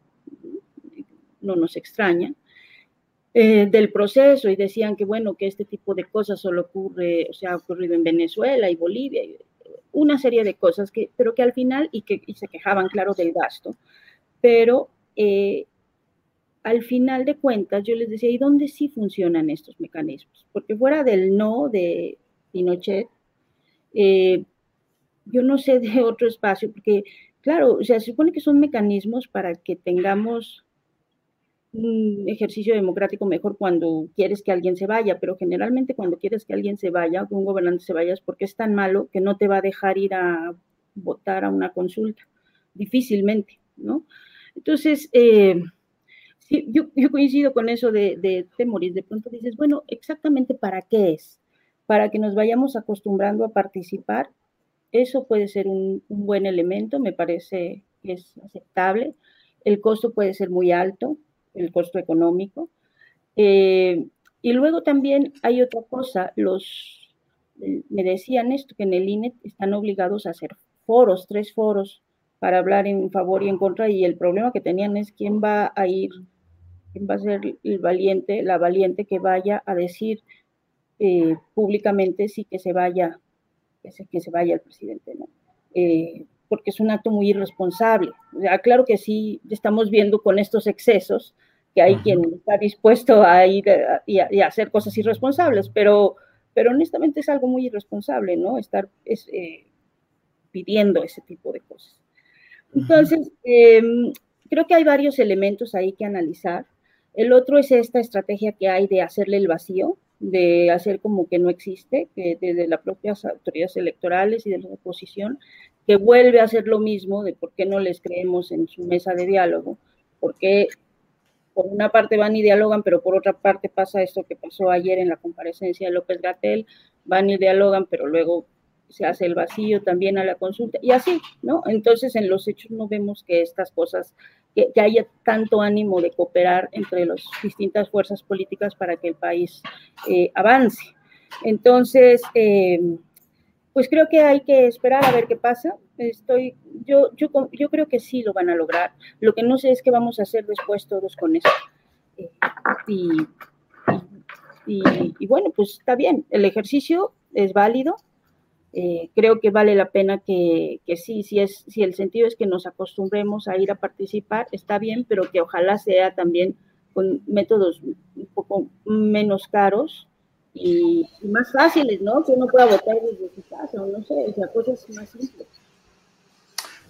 no nos extraña, eh, del proceso y decían que, bueno, que este tipo de cosas solo ocurre, o sea, ha ocurrido en Venezuela y Bolivia, una serie de cosas, que, pero que al final, y que se quejaban, claro, del gasto, pero eh, al final de cuentas yo les decía, ¿y dónde sí funcionan estos mecanismos? Porque fuera del no de Pinochet, eh, yo no sé de otro espacio, porque, claro, o sea, se supone que son mecanismos para que tengamos un ejercicio democrático mejor cuando quieres que alguien se vaya, pero generalmente cuando quieres que alguien se vaya, que un gobernante se vaya, es porque es tan malo que no te va a dejar ir a votar a una consulta, difícilmente, ¿no? Entonces, eh, yo, coincido con eso de, de Temoris, de pronto dices, bueno, exactamente para qué es, para que nos vayamos acostumbrando a participar, eso puede ser un, un buen elemento, me parece que es aceptable, el costo puede ser muy alto, el costo económico. Eh, y luego también hay otra cosa, los, me decían esto, que en el INE están obligados a hacer foros, tres foros, para hablar en favor y en contra, y el problema que tenían es quién va a ir, quién va a ser el valiente, la valiente que vaya a decir eh, públicamente sí que se vaya, que se, vaya el presidente, ¿no? Eh, porque es un acto muy irresponsable. O claro que sí, estamos viendo con estos excesos que hay quien está dispuesto a ir y a, hacer cosas irresponsables, pero, pero honestamente es algo muy irresponsable, ¿no? Estar eh, pidiendo ese tipo de cosas. Entonces, em, creo que hay varios elementos ahí que analizar. El otro es esta estrategia que hay de hacerle el vacío, de hacer como que no existe, que desde las propias autoridades electorales y de la oposición, que vuelve a hacer lo mismo de por qué no les creemos en su mesa de diálogo, porque por una parte van y dialogan, pero por otra parte pasa esto que pasó ayer en la comparecencia de López Gatel, van y dialogan, pero luego se hace el vacío también a la consulta, y así, ¿no? Entonces en los hechos no vemos que estas cosas, que, haya tanto ánimo de cooperar entre las distintas fuerzas políticas para que el país eh, avance. Entonces, eh, pues creo que hay que esperar a ver qué pasa. Estoy, yo, yo, yo creo que sí lo van a lograr. Lo que no sé es qué vamos a hacer después todos con eso. Eh, y, y, bueno, pues está bien, el ejercicio es válido. Eh, creo que vale la pena que, que, sí, si, es, si el sentido es que nos acostumbremos a ir a participar, está bien, pero que ojalá sea también con métodos un poco menos caros y, más fáciles, ¿no? Que uno pueda votar desde su casa, o no sé, o sea, cosas más simples.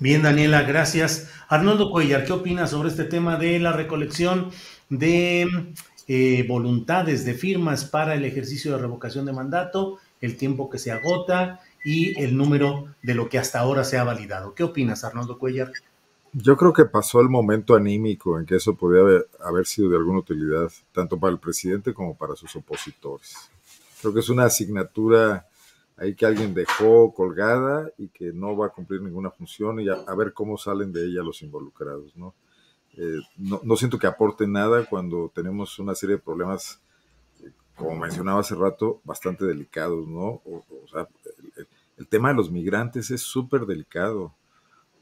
Bien, Daniela, gracias. Arnoldo Cuellar, ¿qué opinas sobre este tema de la recolección de eh, voluntades de firmas para el ejercicio de revocación de mandato, el tiempo que se agota y el número de lo que hasta ahora se ha validado. ¿Qué opinas, Arnoldo Cuellar? Yo creo que pasó el momento anímico en que eso podía haber, sido de alguna utilidad, tanto para el presidente como para sus opositores. Creo que es una asignatura ahí que alguien dejó colgada y que no va a cumplir ninguna función y a, ver cómo salen de ella los involucrados, ¿no? Eh, no, siento que aporte nada cuando tenemos una serie de problemas, eh, como mencionaba hace rato, bastante delicados, ¿no? O, sea, el, tema de los migrantes es súper delicado.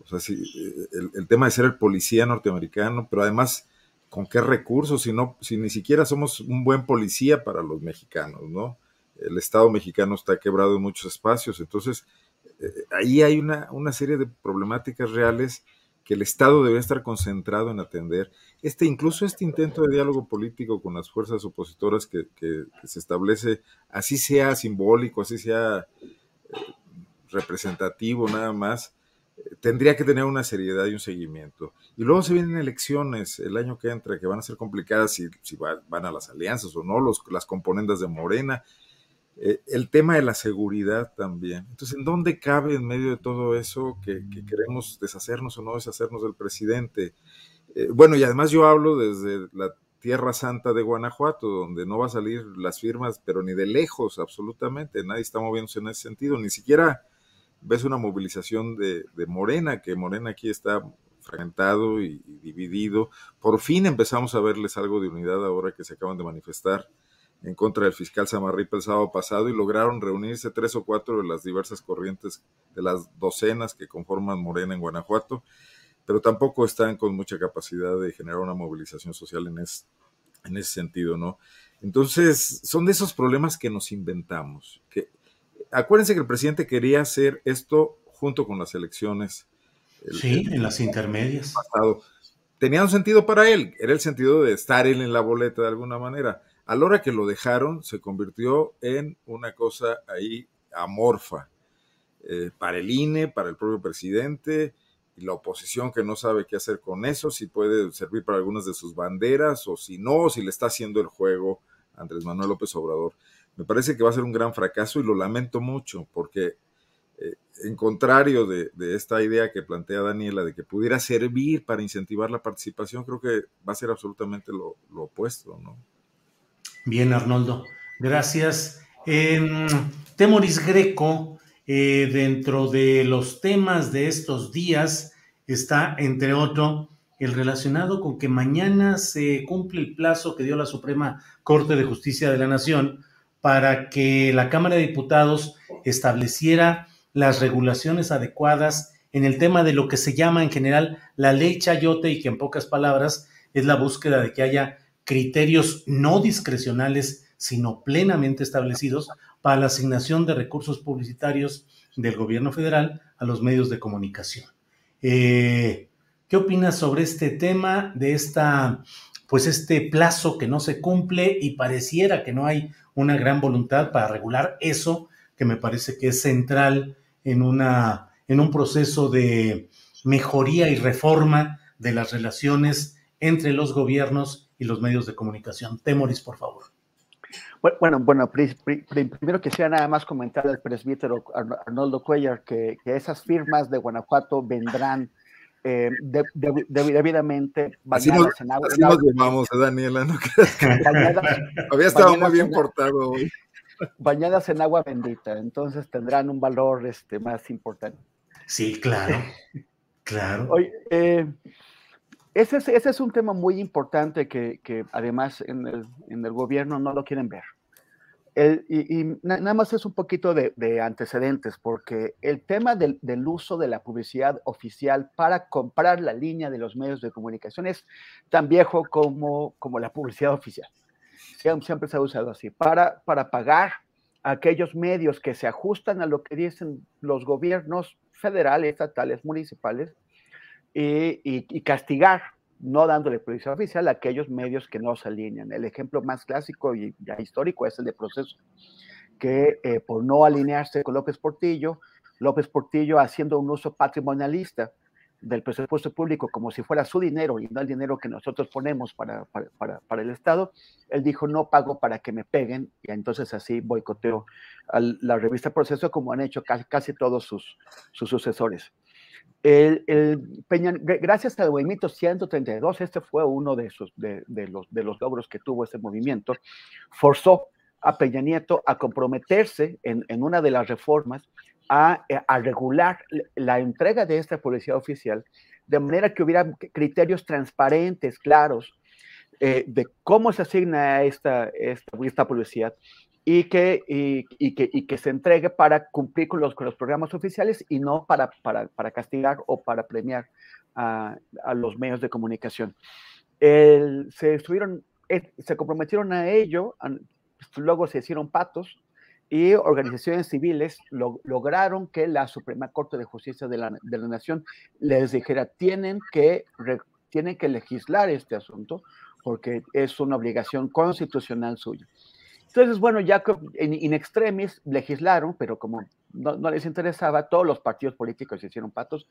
O sea, si, eh, el, tema de ser el policía norteamericano, pero además, ¿con qué recursos? Si, no, si ni siquiera somos un buen policía para los mexicanos, ¿no? El Estado mexicano está quebrado en muchos espacios, entonces ahí hay una, una serie de problemáticas reales que el Estado debería estar concentrado en atender. Este, incluso este intento de diálogo político con las fuerzas opositoras que, se establece, así sea simbólico, así sea eh, representativo nada más, eh, tendría que tener una seriedad y un seguimiento. Y luego se vienen elecciones el año que entra, que van a ser complicadas si, si van a las alianzas o no, los, las componentes de Morena. Eh, el tema de la seguridad también. Entonces, ¿en dónde cabe en medio de todo eso que, queremos deshacernos o no deshacernos del presidente? Eh, bueno, y además yo hablo desde la Tierra Santa de Guanajuato, donde no va a salir las firmas, pero ni de lejos, absolutamente. Nadie está moviéndose en ese sentido. Ni siquiera ves una movilización de, Morena, que Morena aquí está fragmentado y, dividido. Por fin empezamos a verles algo de unidad ahora que se acaban de manifestar en contra del fiscal Samarripa el sábado pasado y lograron reunirse tres o cuatro de las diversas corrientes de las docenas que conforman Morena en Guanajuato, pero tampoco están con mucha capacidad de generar una movilización social en, en ese sentido, ¿no? Entonces, son de esos problemas que nos inventamos. Que, acuérdense que el presidente quería hacer esto junto con las elecciones. sí, en las intermedias. Pasado. Tenía un sentido para él, era el sentido de estar él en la boleta de alguna manera a la hora que lo dejaron, se convirtió en una cosa ahí amorfa eh, para el INE, para el propio presidente y la oposición que no sabe qué hacer con eso, si puede servir para algunas de sus banderas o si no, si le está haciendo el juego Andrés Manuel López Obrador. Me parece que va a ser un gran fracaso y lo lamento mucho porque eh, en contrario de, esta idea que plantea Daniela de que pudiera servir para incentivar la participación, creo que va a ser absolutamente lo, lo opuesto, ¿no? Bien, Arnoldo. Gracias. Temoris Greco, eh, dentro de los temas de estos días, está, entre otros, el relacionado con que mañana se cumple el plazo que dio la Suprema Corte de Justicia de la Nación para que la Cámara de Diputados estableciera las regulaciones adecuadas en el tema de lo que se llama en general la ley chayote y que en pocas palabras es la búsqueda de que haya criterios no discrecionales, sino plenamente establecidos para la asignación de recursos publicitarios del gobierno federal a los medios de comunicación. Eh, ¿Qué opinas sobre este tema, de esta, pues este plazo que no se cumple y pareciera que no hay una gran voluntad para regular eso, que me parece que es central en, una, en un proceso de mejoría y reforma de las relaciones entre los gobiernos y los medios de comunicación. Temoris, por favor. Bueno, bueno, primero quisiera nada más comentar al presbítero Arnoldo Cuellar que, esas firmas de Guanajuato vendrán eh, debidamente así nos, así nos llamamos, Daniela, ¿no crees que había estado muy bien portado hoy. bañadas en agua bendita, entonces tendrán un valor este, más importante. Sí, claro, *laughs* claro. Oye, eh, ese, es, ese es un tema muy importante que, que además en el, en el, gobierno no lo quieren ver. El, y, y, nada más es un poquito de, de antecedentes, porque el tema del, del, uso de la publicidad oficial para comprar la línea de los medios de comunicación es tan viejo como, como la publicidad oficial. Siempre, se ha usado así, para, para pagar aquellos medios que se ajustan a lo que dicen los gobiernos federales, estatales, municipales, y, castigar, no dándole publicidad oficial a aquellos medios que no se alinean. El ejemplo más clásico y histórico es el de Proceso, que eh, por no alinearse con López Portillo, López Portillo haciendo un uso patrimonialista del presupuesto público como si fuera su dinero y no el dinero que nosotros ponemos para, para, para, para el Estado, él dijo no pago para que me peguen y entonces así boicoteó a la revista Proceso como han hecho casi, casi todos sus, sus sucesores. El, Peña, gracias al movimiento 132, este fue uno de, los, logros que tuvo este movimiento, forzó a Peña Nieto a comprometerse en, una de las reformas a, a, regular la entrega de esta publicidad oficial de manera que hubiera criterios transparentes, claros, eh, de cómo se asigna esta, esta, esta publicidad y que, y, y, que, y que se entregue para cumplir con los, con los programas oficiales y no para, para, para castigar o para premiar a, a los medios de comunicación. El, se, estuvieron, eh, se comprometieron a ello, luego se hicieron patos y organizaciones civiles lo, lograron que la Suprema Corte de Justicia de la, de la Nación les dijera, tienen que, re, tienen que legislar este asunto porque es una obligación constitucional suya. Entonces, bueno, ya en in extremis legislaron, pero como no, no, les interesaba, todos los partidos políticos se hicieron patos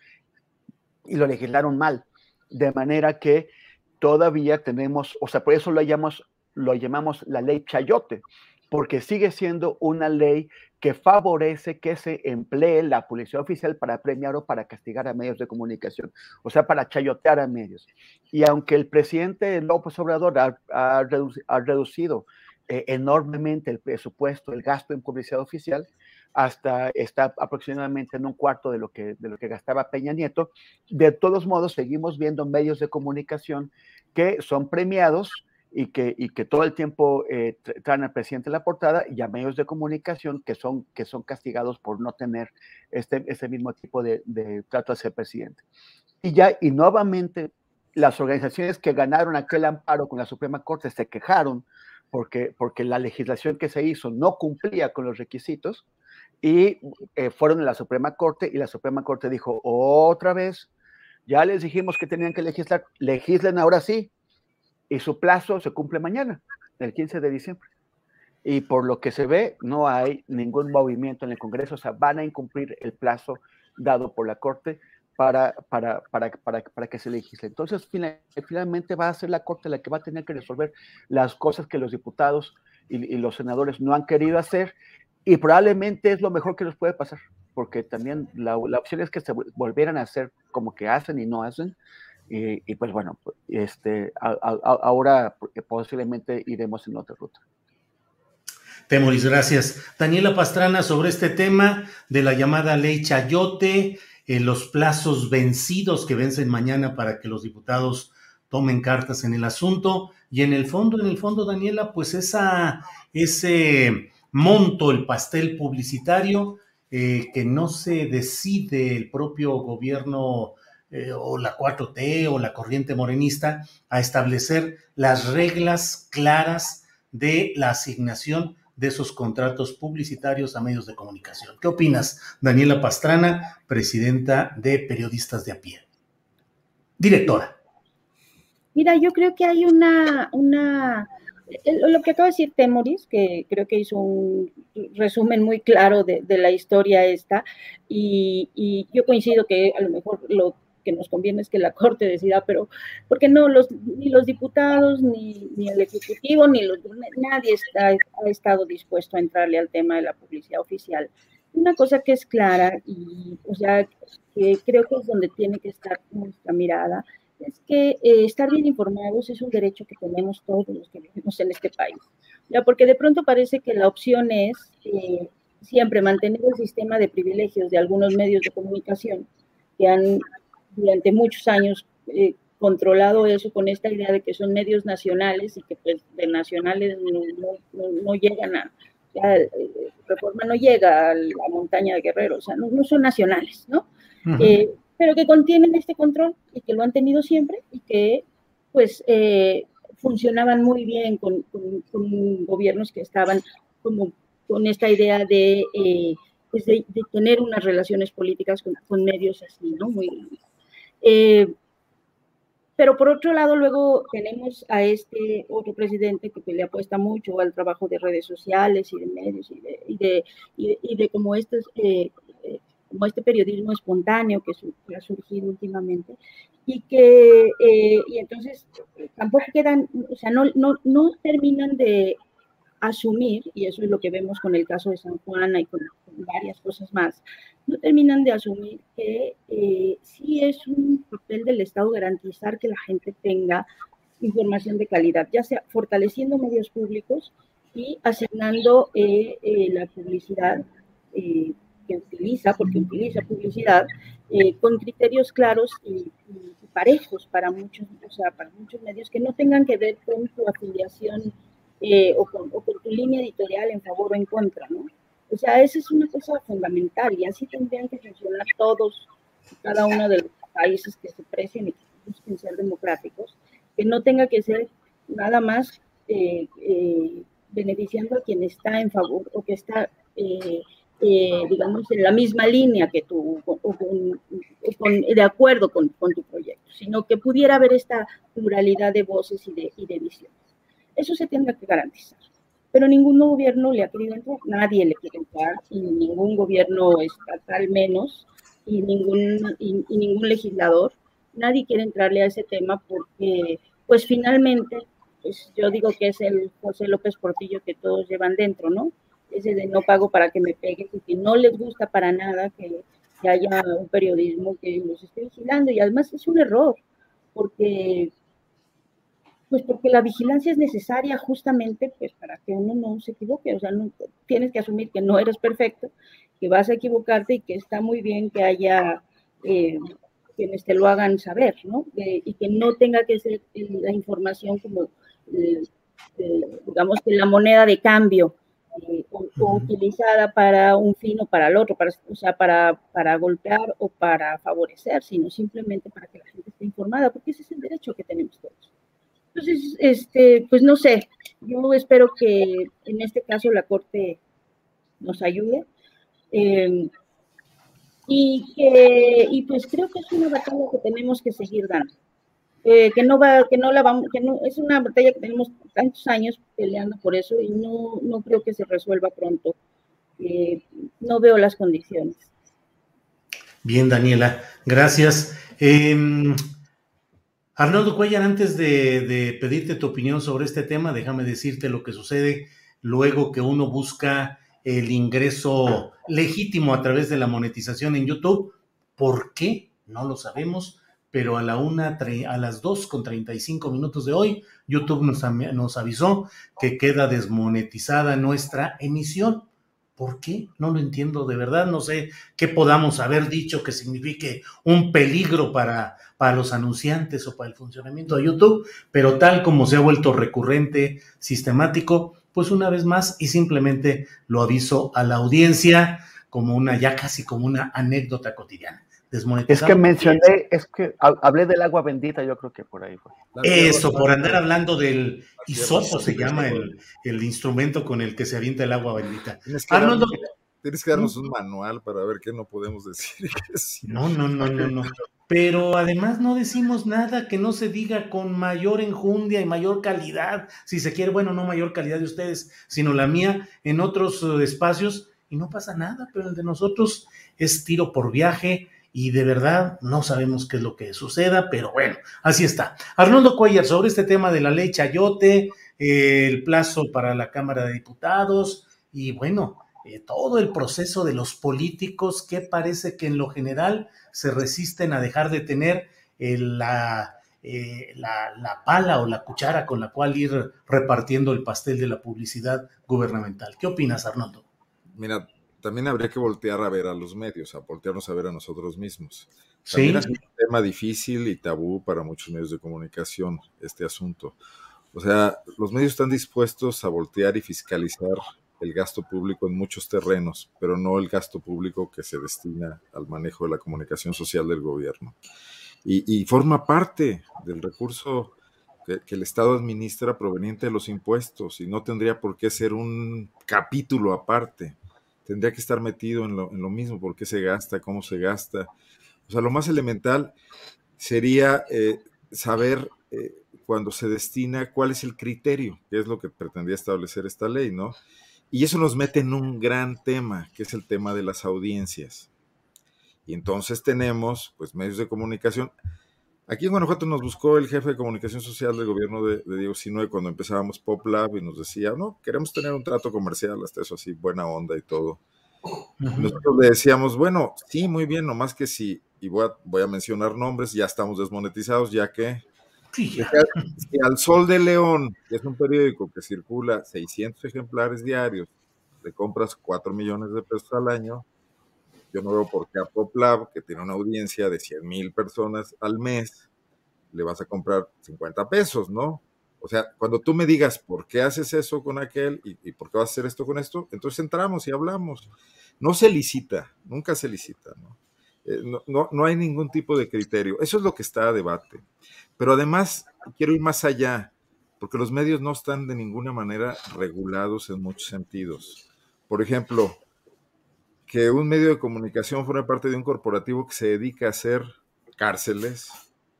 y lo legislaron mal. De manera que todavía tenemos, o sea, por eso lo llamamos, lo llamamos la ley Chayote, porque sigue siendo una ley que favorece que se emplee la publicidad oficial para premiar o para castigar a medios de comunicación, o sea, para chayotear a medios. Y aunque el presidente López Obrador ha, ha, reduc ha reducido eh, enormemente el presupuesto, el gasto en publicidad oficial, hasta está aproximadamente en un cuarto de lo que, de lo que gastaba Peña Nieto. De todos modos, seguimos viendo medios de comunicación que son premiados y que, y que todo el tiempo eh, traen al presidente en la portada y a medios de comunicación que son, que son castigados por no tener este, este mismo tipo de, de trato hacia el presidente. Y ya, y nuevamente, las organizaciones que ganaron aquel amparo con la Suprema Corte se quejaron porque, porque la legislación que se hizo no cumplía con los requisitos y eh, fueron a la Suprema Corte y la Suprema Corte dijo otra vez, ya les dijimos que tenían que legislar, legislen ahora sí, y su plazo se cumple mañana, el 15 de diciembre. Y por lo que se ve, no hay ningún movimiento en el Congreso, o sea, van a incumplir el plazo dado por la Corte para, para, para, para, para que se legisle. Entonces, finalmente va a ser la Corte la que va a tener que resolver las cosas que los diputados y, y los senadores no han querido hacer y probablemente es lo mejor que les puede pasar, porque también la, la opción es que se volvieran a hacer como que hacen y no hacen, y, y, pues bueno, este, a, a, ahora posiblemente iremos en otra ruta. Temoris, gracias. Daniela Pastrana, sobre este tema de la llamada ley Chayote, los plazos vencidos que vencen mañana para que los diputados tomen cartas en el asunto. Y en el fondo, en el fondo, Daniela, pues esa, ese monto, el pastel publicitario, eh, que no se decide el propio gobierno eh, o la 4T o la corriente morenista a establecer las reglas claras de la asignación de esos contratos publicitarios a medios de comunicación. ¿Qué opinas, Daniela Pastrana, presidenta de Periodistas de a pie? Directora. Mira, yo creo que hay una, una lo que acaba de decir Temoris, que creo que hizo un resumen muy claro de, la historia esta, y, yo coincido que a lo mejor lo que nos conviene es que la Corte decida, pero porque no, los, ni los diputados, ni, ni el Ejecutivo, ni los, nadie está, ha estado dispuesto a entrarle al tema de la publicidad oficial. Una cosa que es clara y, o sea, que creo que es donde tiene que estar nuestra mirada, es que eh, estar bien informados es un derecho que tenemos todos los que vivimos en este país. Ya, porque de pronto parece que la opción es eh, siempre mantener el sistema de privilegios de algunos medios de comunicación que han durante muchos años eh, controlado eso con esta idea de que son medios nacionales y que pues de nacionales no, llegan a, ya, Reforma no llega a la montaña de Guerrero, o sea, no, son nacionales, ¿no? pero que contienen este control y que lo han tenido siempre y que pues eh, funcionaban muy bien con, gobiernos que estaban como con esta idea de, eh, pues de, tener unas relaciones políticas con, medios así, ¿no? Muy eh, pero por otro lado, luego tenemos a este otro presidente que le apuesta mucho al trabajo de redes sociales y de medios y de, y de, y de, como estos como este periodismo espontáneo que, ha surgido últimamente, y que, eh, y entonces tampoco quedan, o sea, no, no, no terminan de asumir, y eso es lo que vemos con el caso de San Juana y con, varias cosas más, no terminan de asumir que eh, sí es un papel del Estado garantizar que la gente tenga información de calidad, ya sea fortaleciendo medios públicos y asignando eh, la publicidad utiliza, porque utiliza publicidad, eh, con criterios claros y, parejos para muchos, o sea, para muchos medios que no tengan que ver con tu afiliación eh, o, con, o, con, tu línea editorial en favor o en contra, ¿no? O sea, esa es una cosa fundamental y así tendrían que funcionar todos, cada uno de los países que se precien y que busquen ser democráticos, que no tenga que ser nada más eh, beneficiando a quien está en favor o que está eh, digamos, en la misma línea que tú, de acuerdo con, tu proyecto, sino que pudiera haber esta pluralidad de voces y de, y de visiones. Eso se tendrá que garantizar. Pero ningún gobierno le ha querido entrar, nadie le quiere entrar, y ningún gobierno estatal menos, y ningún, y, ningún legislador, nadie quiere entrarle a ese tema porque, pues finalmente, pues yo digo que es el José López Portillo que todos llevan dentro, ¿no? ese de no pago para que me pegues y que no les gusta para nada que, haya un periodismo que los esté vigilando y además es un error porque pues porque la vigilancia es necesaria justamente pues para que uno no se equivoque, o sea, no, tienes que asumir que no eres perfecto, que vas a equivocarte y que está muy bien que haya eh, quienes te lo hagan saber, ¿no? y que no tenga que ser la información como, eh, eh, digamos, que la moneda de cambio eh, o, utilizada para un fin o para el otro, para, o sea, para, para golpear o para favorecer, sino simplemente para que la gente esté informada, porque ese es el derecho que tenemos todos. Entonces, este, pues no sé, yo espero que en este caso la Corte nos ayude. Em, y que, y pues creo que es una batalla que tenemos que seguir dando. Eh, que no va, que no la vamos, que no, es una batalla que tenemos tantos años peleando por eso y no, no creo que se resuelva pronto. Eh, no veo las condiciones. Bien, Daniela, gracias. Arnoldo Cuellar, antes de, pedirte tu opinión sobre este tema, déjame decirte lo que sucede luego que uno busca el ingreso legítimo a través de la monetización en YouTube. ¿Por qué? No lo sabemos pero a la una, a las dos con 35 minutos de hoy, YouTube nos, nos avisó que queda desmonetizada nuestra emisión. ¿Por qué? No lo entiendo de verdad. No sé qué podamos haber dicho que signifique un peligro para, para los anunciantes o para el funcionamiento de YouTube, pero tal como se ha vuelto recurrente, sistemático, pues una vez más y simplemente lo aviso a la audiencia como una, ya casi como una anécdota cotidiana. Es que mencioné, es que hablé del agua bendita, yo creo que por ahí fue. Eso, por andar hablando del hisopo se llama el, el, instrumento con el que se avienta el agua bendita. Tienes que, darnos, tienes que darnos un manual para ver qué no podemos decir. No, no, no, no, no. Pero además no decimos nada que no se diga con mayor enjundia y mayor calidad, si se quiere, bueno, no mayor calidad de ustedes, sino la mía en otros eh, espacios y no pasa nada, pero el de nosotros es tiro por viaje, y de verdad no sabemos qué es lo que suceda, pero bueno, así está. Arnoldo Cuellar, sobre este tema de la ley Chayote, eh, el plazo para la Cámara de Diputados y bueno, eh, todo el proceso de los políticos que parece que en lo general se resisten a dejar de tener la, eh, la, la, pala o la cuchara con la cual ir repartiendo el pastel de la publicidad gubernamental. ¿Qué opinas, Arnoldo? Mira, también habría que voltear a ver a los medios, a voltearnos a ver a nosotros mismos. También es un tema difícil y tabú para muchos medios de comunicación este asunto. O sea, los medios están dispuestos a voltear y fiscalizar el gasto público en muchos terrenos, pero no el gasto público que se destina al manejo de la comunicación social del gobierno. Y, forma parte del recurso que, el Estado administra proveniente de los impuestos y no tendría por qué ser un capítulo aparte. Tendría que estar metido en lo, mismo, por qué se gasta, cómo se gasta. O sea, lo más elemental sería eh, saber eh, cuando se destina cuál es el criterio, que es lo que pretendía establecer esta ley, ¿no? Y eso nos mete en un gran tema, que es el tema de las audiencias. Y entonces tenemos, pues, medios de comunicación. Aquí en Guanajuato nos buscó el jefe de comunicación social del gobierno de, Diego Sinue cuando empezábamos Pop Lab y nos decía, no, queremos tener un trato comercial, hasta eso así, buena onda y todo. Nosotros le decíamos, bueno, sí, muy bien, nomás que sí, y voy a, voy a mencionar nombres, ya estamos desmonetizados, ya que si al Sol de León, que es un periódico que circula 600 ejemplares diarios, le compras 4 millones de pesos al año, yo no veo por qué a PopLab, que tiene una audiencia de 100 mil personas al mes, le vas a comprar 50 pesos, ¿no? O sea, cuando tú me digas por qué haces eso con aquel y, por qué vas a hacer esto con esto, entonces entramos y hablamos. No se licita, nunca se licita, ¿no? Eh, no, no, hay ningún tipo de criterio. Eso es lo que está a debate. Pero además, quiero ir más allá, porque los medios no están de ninguna manera regulados en muchos sentidos. Por ejemplo, que un medio de comunicación forme parte de un corporativo que se dedica a hacer cárceles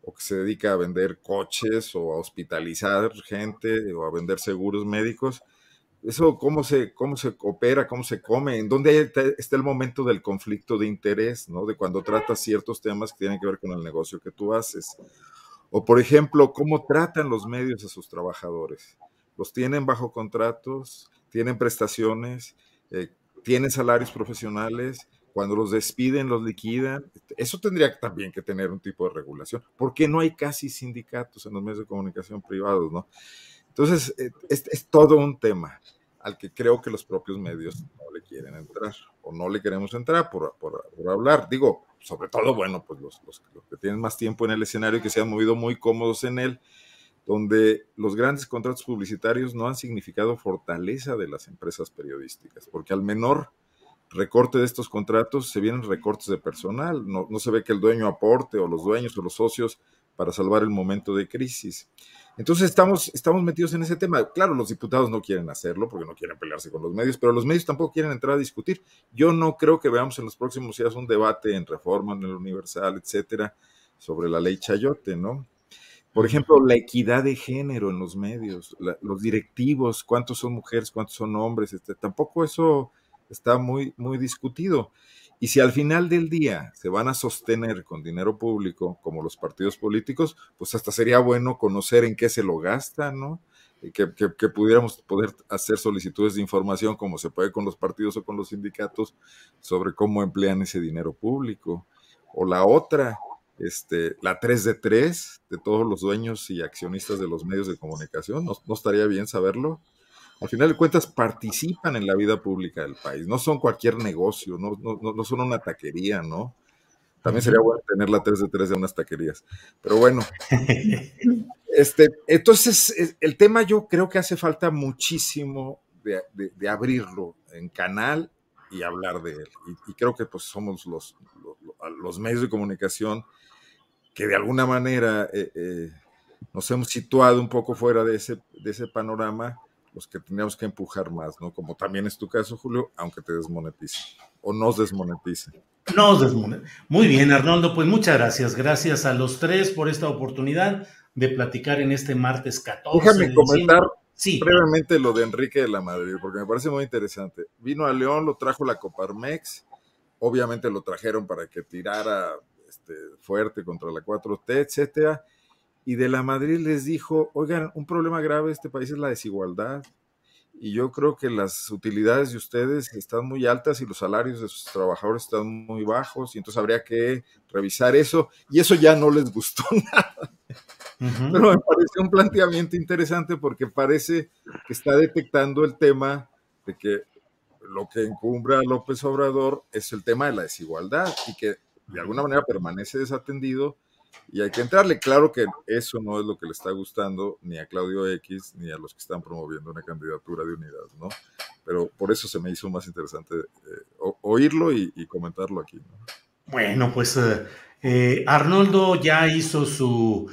o que se dedica a vender coches o a hospitalizar gente o a vender seguros médicos, eso cómo se, cómo se opera, cómo se come, en dónde está el momento del conflicto de interés, ¿no? De cuando tratas ciertos temas que tienen que ver con el negocio que tú haces. O, por ejemplo, cómo tratan los medios a sus trabajadores. ¿Los tienen bajo contratos? ¿Tienen prestaciones? Eh, ¿Tienen salarios profesionales? Cuando los despiden, los liquidan. Eso tendría también que tener un tipo de regulación. porque no hay casi sindicatos en los medios de comunicación privados, no? Entonces, eh, es, todo un tema al que creo que los propios medios no le quieren entrar o no le queremos entrar por, hablar. Digo, sobre todo, bueno, pues los, que tienen más tiempo en el escenario y que se han movido muy cómodos en él, donde los grandes contratos publicitarios no han significado fortaleza de las empresas periodísticas, porque al menor recorte de estos contratos se vienen recortes de personal, no, se ve que el dueño aporte o los dueños o los socios para salvar el momento de crisis. Entonces estamos, estamos metidos en ese tema. Claro, los diputados no quieren hacerlo porque no quieren pelearse con los medios, pero los medios tampoco quieren entrar a discutir. Yo no creo que veamos en los próximos días un debate en reforma, en el universal, etcétera, sobre la ley Chayote, ¿no? Por ejemplo, la equidad de género en los medios, los directivos, cuántos son mujeres, cuántos son hombres, este, tampoco eso está muy, muy discutido. Y si al final del día se van a sostener con dinero público, como los partidos políticos, pues hasta sería bueno conocer en qué se lo gastan, ¿no? Y que, pudiéramos poder hacer solicitudes de información, como se puede con los partidos o con los sindicatos, sobre cómo emplean ese dinero público. O la otra, este, la 3 de 3 de todos los dueños y accionistas de los medios de comunicación, no estaría bien saberlo? al final de cuentas participan en la vida pública del país, no son cualquier negocio, no, no, no son una taquería, ¿no? También sería bueno tener la 3 de 3 de unas taquerías. Pero bueno, este, entonces el tema yo creo que hace falta muchísimo de, abrirlo en canal y hablar de él. Y, creo que pues somos los, los, medios de comunicación que de alguna manera eh, eh, nos hemos situado un poco fuera de ese, de ese panorama los que teníamos que empujar más, ¿no? Como también es tu caso, Julio, aunque te desmonetice o nos desmonetice. Nos desmonetice. Muy bien, Arnoldo, pues muchas gracias. Gracias a los tres por esta oportunidad de platicar en este martes 14. Déjame comentar brevemente lo de Enrique de la Madrid, porque me parece muy interesante. Vino a León, lo trajo la Coparmex, obviamente lo trajeron para que tirara este, fuerte contra la 4T, etcétera y de la Madrid les dijo, oigan, un problema grave de este país es la desigualdad. Y yo creo que las utilidades de ustedes están muy altas y los salarios de sus trabajadores están muy bajos, y entonces habría que revisar eso. Y eso ya no les gustó *laughs* nada. Pero me parece un planteamiento interesante porque parece que está detectando el tema de que lo que encumbra a López Obrador es el tema de la desigualdad y que de alguna manera permanece desatendido y hay que entrarle. Claro que eso no es lo que le está gustando ni a Claudio X ni a los que están promoviendo una candidatura de unidad, ¿no? Pero por eso se me hizo más interesante eh, oírlo y, comentarlo aquí. Bueno, pues eh, eh, Arnoldo ya hizo su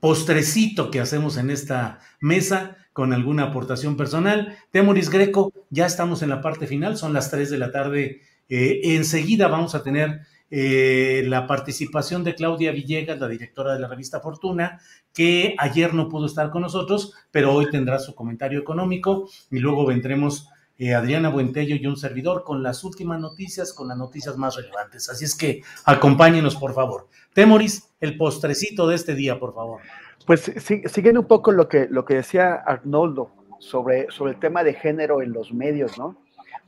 postrecito que hacemos en esta mesa con alguna aportación personal. Temoris Greco, ya estamos en la parte final, son las 3 de la tarde. Enseguida vamos a tener eh, la participación de Claudia Villegas, la directora de la revista Fortuna, que ayer no pudo estar con nosotros, pero hoy tendrá su comentario económico y luego vendremos eh, Adriana Buentello y un servidor con las últimas noticias, con las noticias más relevantes. Así es que acompáñenos, por favor. Temoris, el postrecito de este día, por favor. Pues sí, siguen un poco lo que, lo que decía Arnoldo sobre, sobre el tema de género en los medios, ¿no?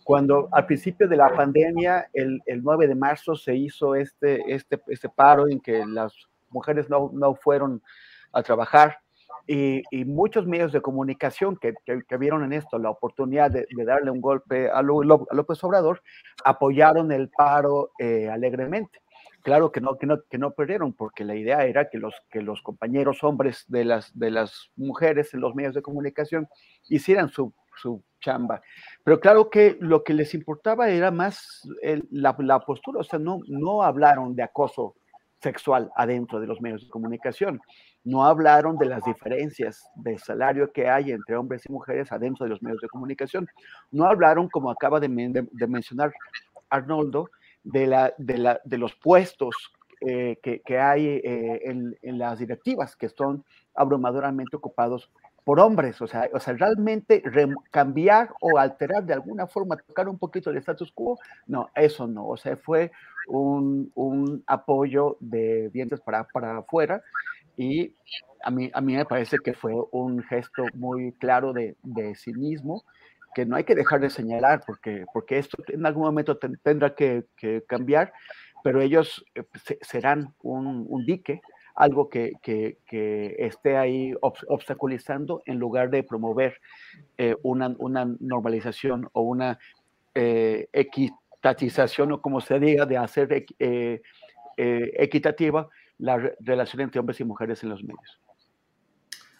Cuando al principio de la pandemia, el, el 9 de marzo, se hizo este, este, este paro en que las mujeres no, no fueron a trabajar y, y, muchos medios de comunicación que, que, vieron en esto la oportunidad de, darle un golpe a, López Obrador, apoyaron el paro eh, alegremente. Claro que no, que no, que no perdieron, porque la idea era que los, que los compañeros hombres de las, de las mujeres en los medios de comunicación hicieran su, su chamba. Pero claro que lo que les importaba era más la, postura, o sea, no, no hablaron de acoso sexual adentro de los medios de comunicación, no hablaron de las diferencias de salario que hay entre hombres y mujeres adentro de los medios de comunicación, no hablaron, como acaba de, de, mencionar Arnoldo, de, la, de, la, de los puestos eh, que, que, hay eh, en, en, las directivas que son abrumadoramente ocupados por hombres, o sea, o sea realmente cambiar o alterar de alguna forma, tocar un poquito el status quo, no, eso no, o sea, fue un, un apoyo de dientes para, para afuera y a mí, a mí me parece que fue un gesto muy claro de, de cinismo que no hay que dejar de señalar porque, porque esto en algún momento tendrá que, que, cambiar, pero ellos eh, serán un, un dique algo que, que, esté ahí obstaculizando en lugar de promover eh, una, una, normalización o una eh, equitatización o como se diga, de hacer eh, equitativa la relación entre hombres y mujeres en los medios.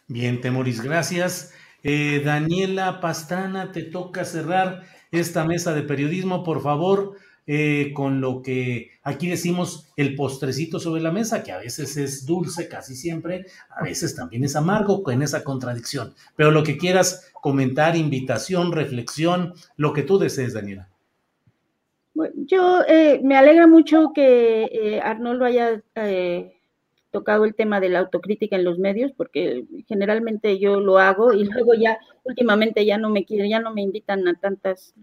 Bien, Temoris, gracias. Daniela Pastrana, te toca cerrar esta mesa de periodismo, por favor. Eh, con lo que aquí decimos el postrecito sobre la mesa, que a veces es dulce, casi siempre, a veces también es amargo, en esa contradicción. Pero lo que quieras comentar, invitación, reflexión, lo que tú desees, Daniela. yo eh, me alegra mucho que eh, Arnoldo haya tocado el tema de la autocrítica en los medios, porque generalmente yo lo hago y *laughs* luego ya últimamente ya no me quieren, ya no me invitan a tantas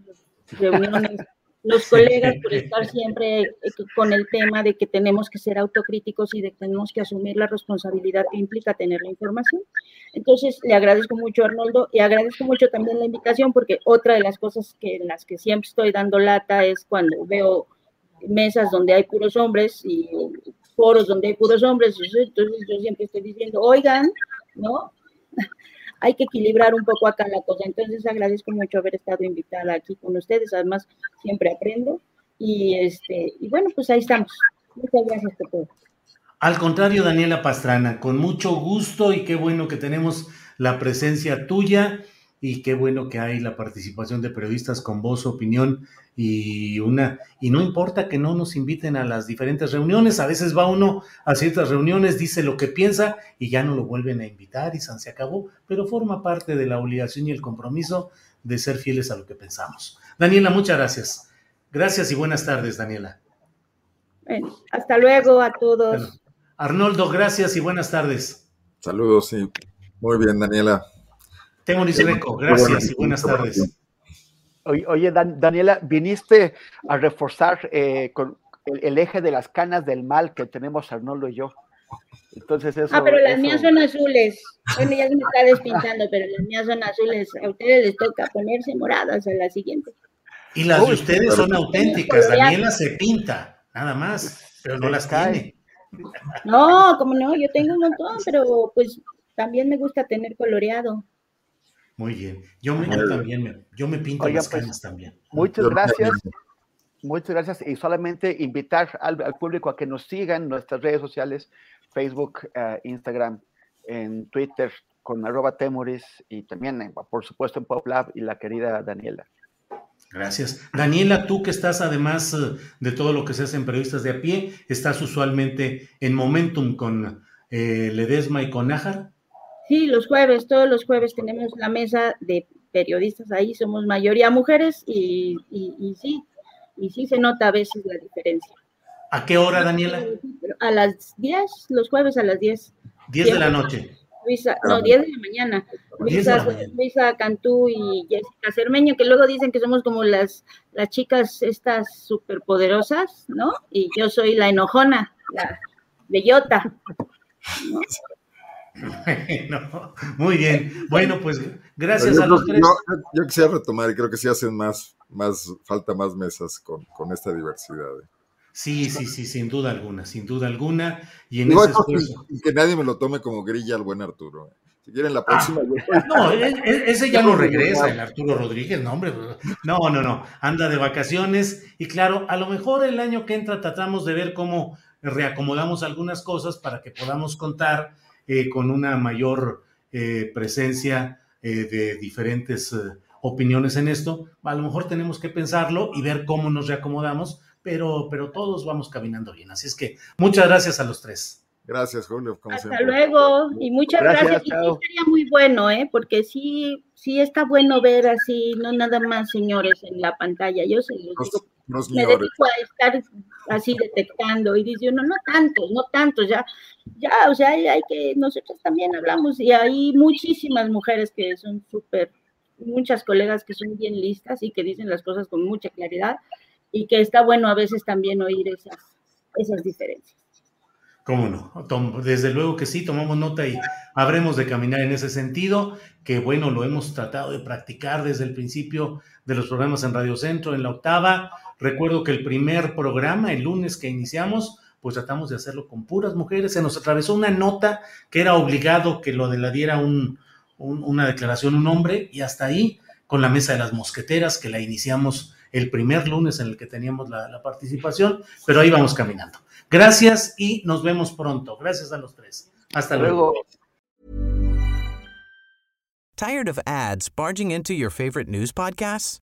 reuniones *laughs* los colegas por *laughs* estar siempre eh, con el tema de que tenemos que ser autocríticos y de que tenemos que asumir la responsabilidad que implica tener la información. Entonces, le agradezco mucho Arnoldo y agradezco mucho también la invitación porque otra de las cosas que en las que siempre estoy dando lata es cuando veo mesas donde hay puros hombres y foros donde hay puros hombres, entonces yo siempre estoy diciendo, oigan, ¿no? Hay que equilibrar un poco acá la cosa. Entonces agradezco mucho haber estado invitada aquí con ustedes, además siempre aprendo y este y bueno, pues ahí estamos. Muchas gracias por todo. Al contrario, Daniela Pastrana, con mucho gusto y qué bueno que tenemos la presencia tuya y qué bueno que hay la participación de periodistas con voz, opinión y una y no importa que no nos inviten a las diferentes reuniones, a veces va uno a ciertas reuniones, dice lo que piensa y ya no lo vuelven a invitar y se acabó, pero forma parte de la obligación y el compromiso de ser fieles a lo que pensamos. Daniela, muchas gracias. Gracias y buenas tardes, Daniela. hasta luego a todos. Arnoldo, gracias y buenas tardes. Saludos, sí. Muy bien, Daniela. Tengo Greco, gracias y buenas tardes. Oye, Daniela, viniste a reforzar eh, con el, eje de las canas del mal que tenemos Arnoldo y yo. Entonces eso, ah, pero las mías son azules. Bueno, ya se me está despintando, pero las mías son azules. A ustedes les toca ponerse moradas a la siguiente. Y las de ustedes son auténticas. Daniela se pinta, nada más, pero no las tiene. No, como no, yo tengo un montón, pero pues también me gusta tener coloreado. Muy bien. Yo, me, también me, yo me pinto las pues, canas también. Muchas gracias. Muchas gracias. Y solamente invitar al, público a que nos sigan en nuestras redes sociales, Facebook, eh, Instagram, en Twitter, con arroba temoris y también, por supuesto, en PopLab y la querida Daniela. Gracias. Daniela, tú que estás además eh, de todo lo que se hace en periodistas de a pie, estás usualmente en Momentum con eh, Ledesma y con Nájar. Sí, los jueves, todos los jueves tenemos la mesa de periodistas ahí, somos mayoría mujeres y, sí, y sí se nota a veces la diferencia. ¿A qué hora, Daniela? A las 10, los jueves a las 10. 10 de la noche. Luisa, no, 10 de la mañana. Luisa, Cantú y Jessica Cermeño, que luego dicen que somos como las, las chicas estas superpoderosas, ¿no? Y yo soy la enojona, la bellota. Bueno, muy bien. Bueno, pues gracias a los tres. Yo, quisiera retomar y creo que sí hacen más, más falta más mesas con, con esta diversidad. ¿eh? Sí, sí, sí, sin duda alguna, sin duda alguna. Y en ese esfuerzo... Que nadie me lo tome como grilla al buen Arturo. Si quieren la próxima. Ah, *laughs* no, e, e, ese ya no regresa, el Arturo Rodríguez, no, hombre. No, no, no. Anda de vacaciones. Y claro, a lo mejor el año que entra tratamos de ver cómo reacomodamos algunas cosas para que podamos contar eh, con una mayor eh, presencia de diferentes opiniones en esto. A lo mejor tenemos que pensarlo y ver cómo nos reacomodamos pero, pero todos vamos caminando bien. Así es que muchas gracias a los tres. Gracias, Julio. Hasta luego y muchas gracias. Y sí sería muy bueno, ¿eh? Porque sí, sí está bueno ver así, no nada más señores en la pantalla. Yo se los digo, me dedico a estar así detectando y dice uno, no tantos, no tantos, ya, ya, o sea, hay, hay que, nosotros también hablamos y hay muchísimas mujeres que son súper, muchas colegas que son bien listas y que dicen las cosas con mucha claridad y que está bueno a veces también oír esas, esas diferencias. ¿Cómo no? Desde luego que sí, tomamos nota y habremos de caminar en ese sentido, que bueno, lo hemos tratado de practicar desde el principio de los programas en Radio Centro, en la octava. Recuerdo que el primer programa, el lunes que iniciamos, pues tratamos de hacerlo con puras mujeres. Se nos atravesó una nota que era obligado que lo de la diera un, una declaración un hombre y hasta ahí con la mesa de las mosqueteras que la iniciamos el primer lunes en el que teníamos la, participación, pero ahí vamos caminando. Gracias y nos vemos pronto. Gracias a los tres. Hasta luego. Tired of ads barging into your favorite news podcasts?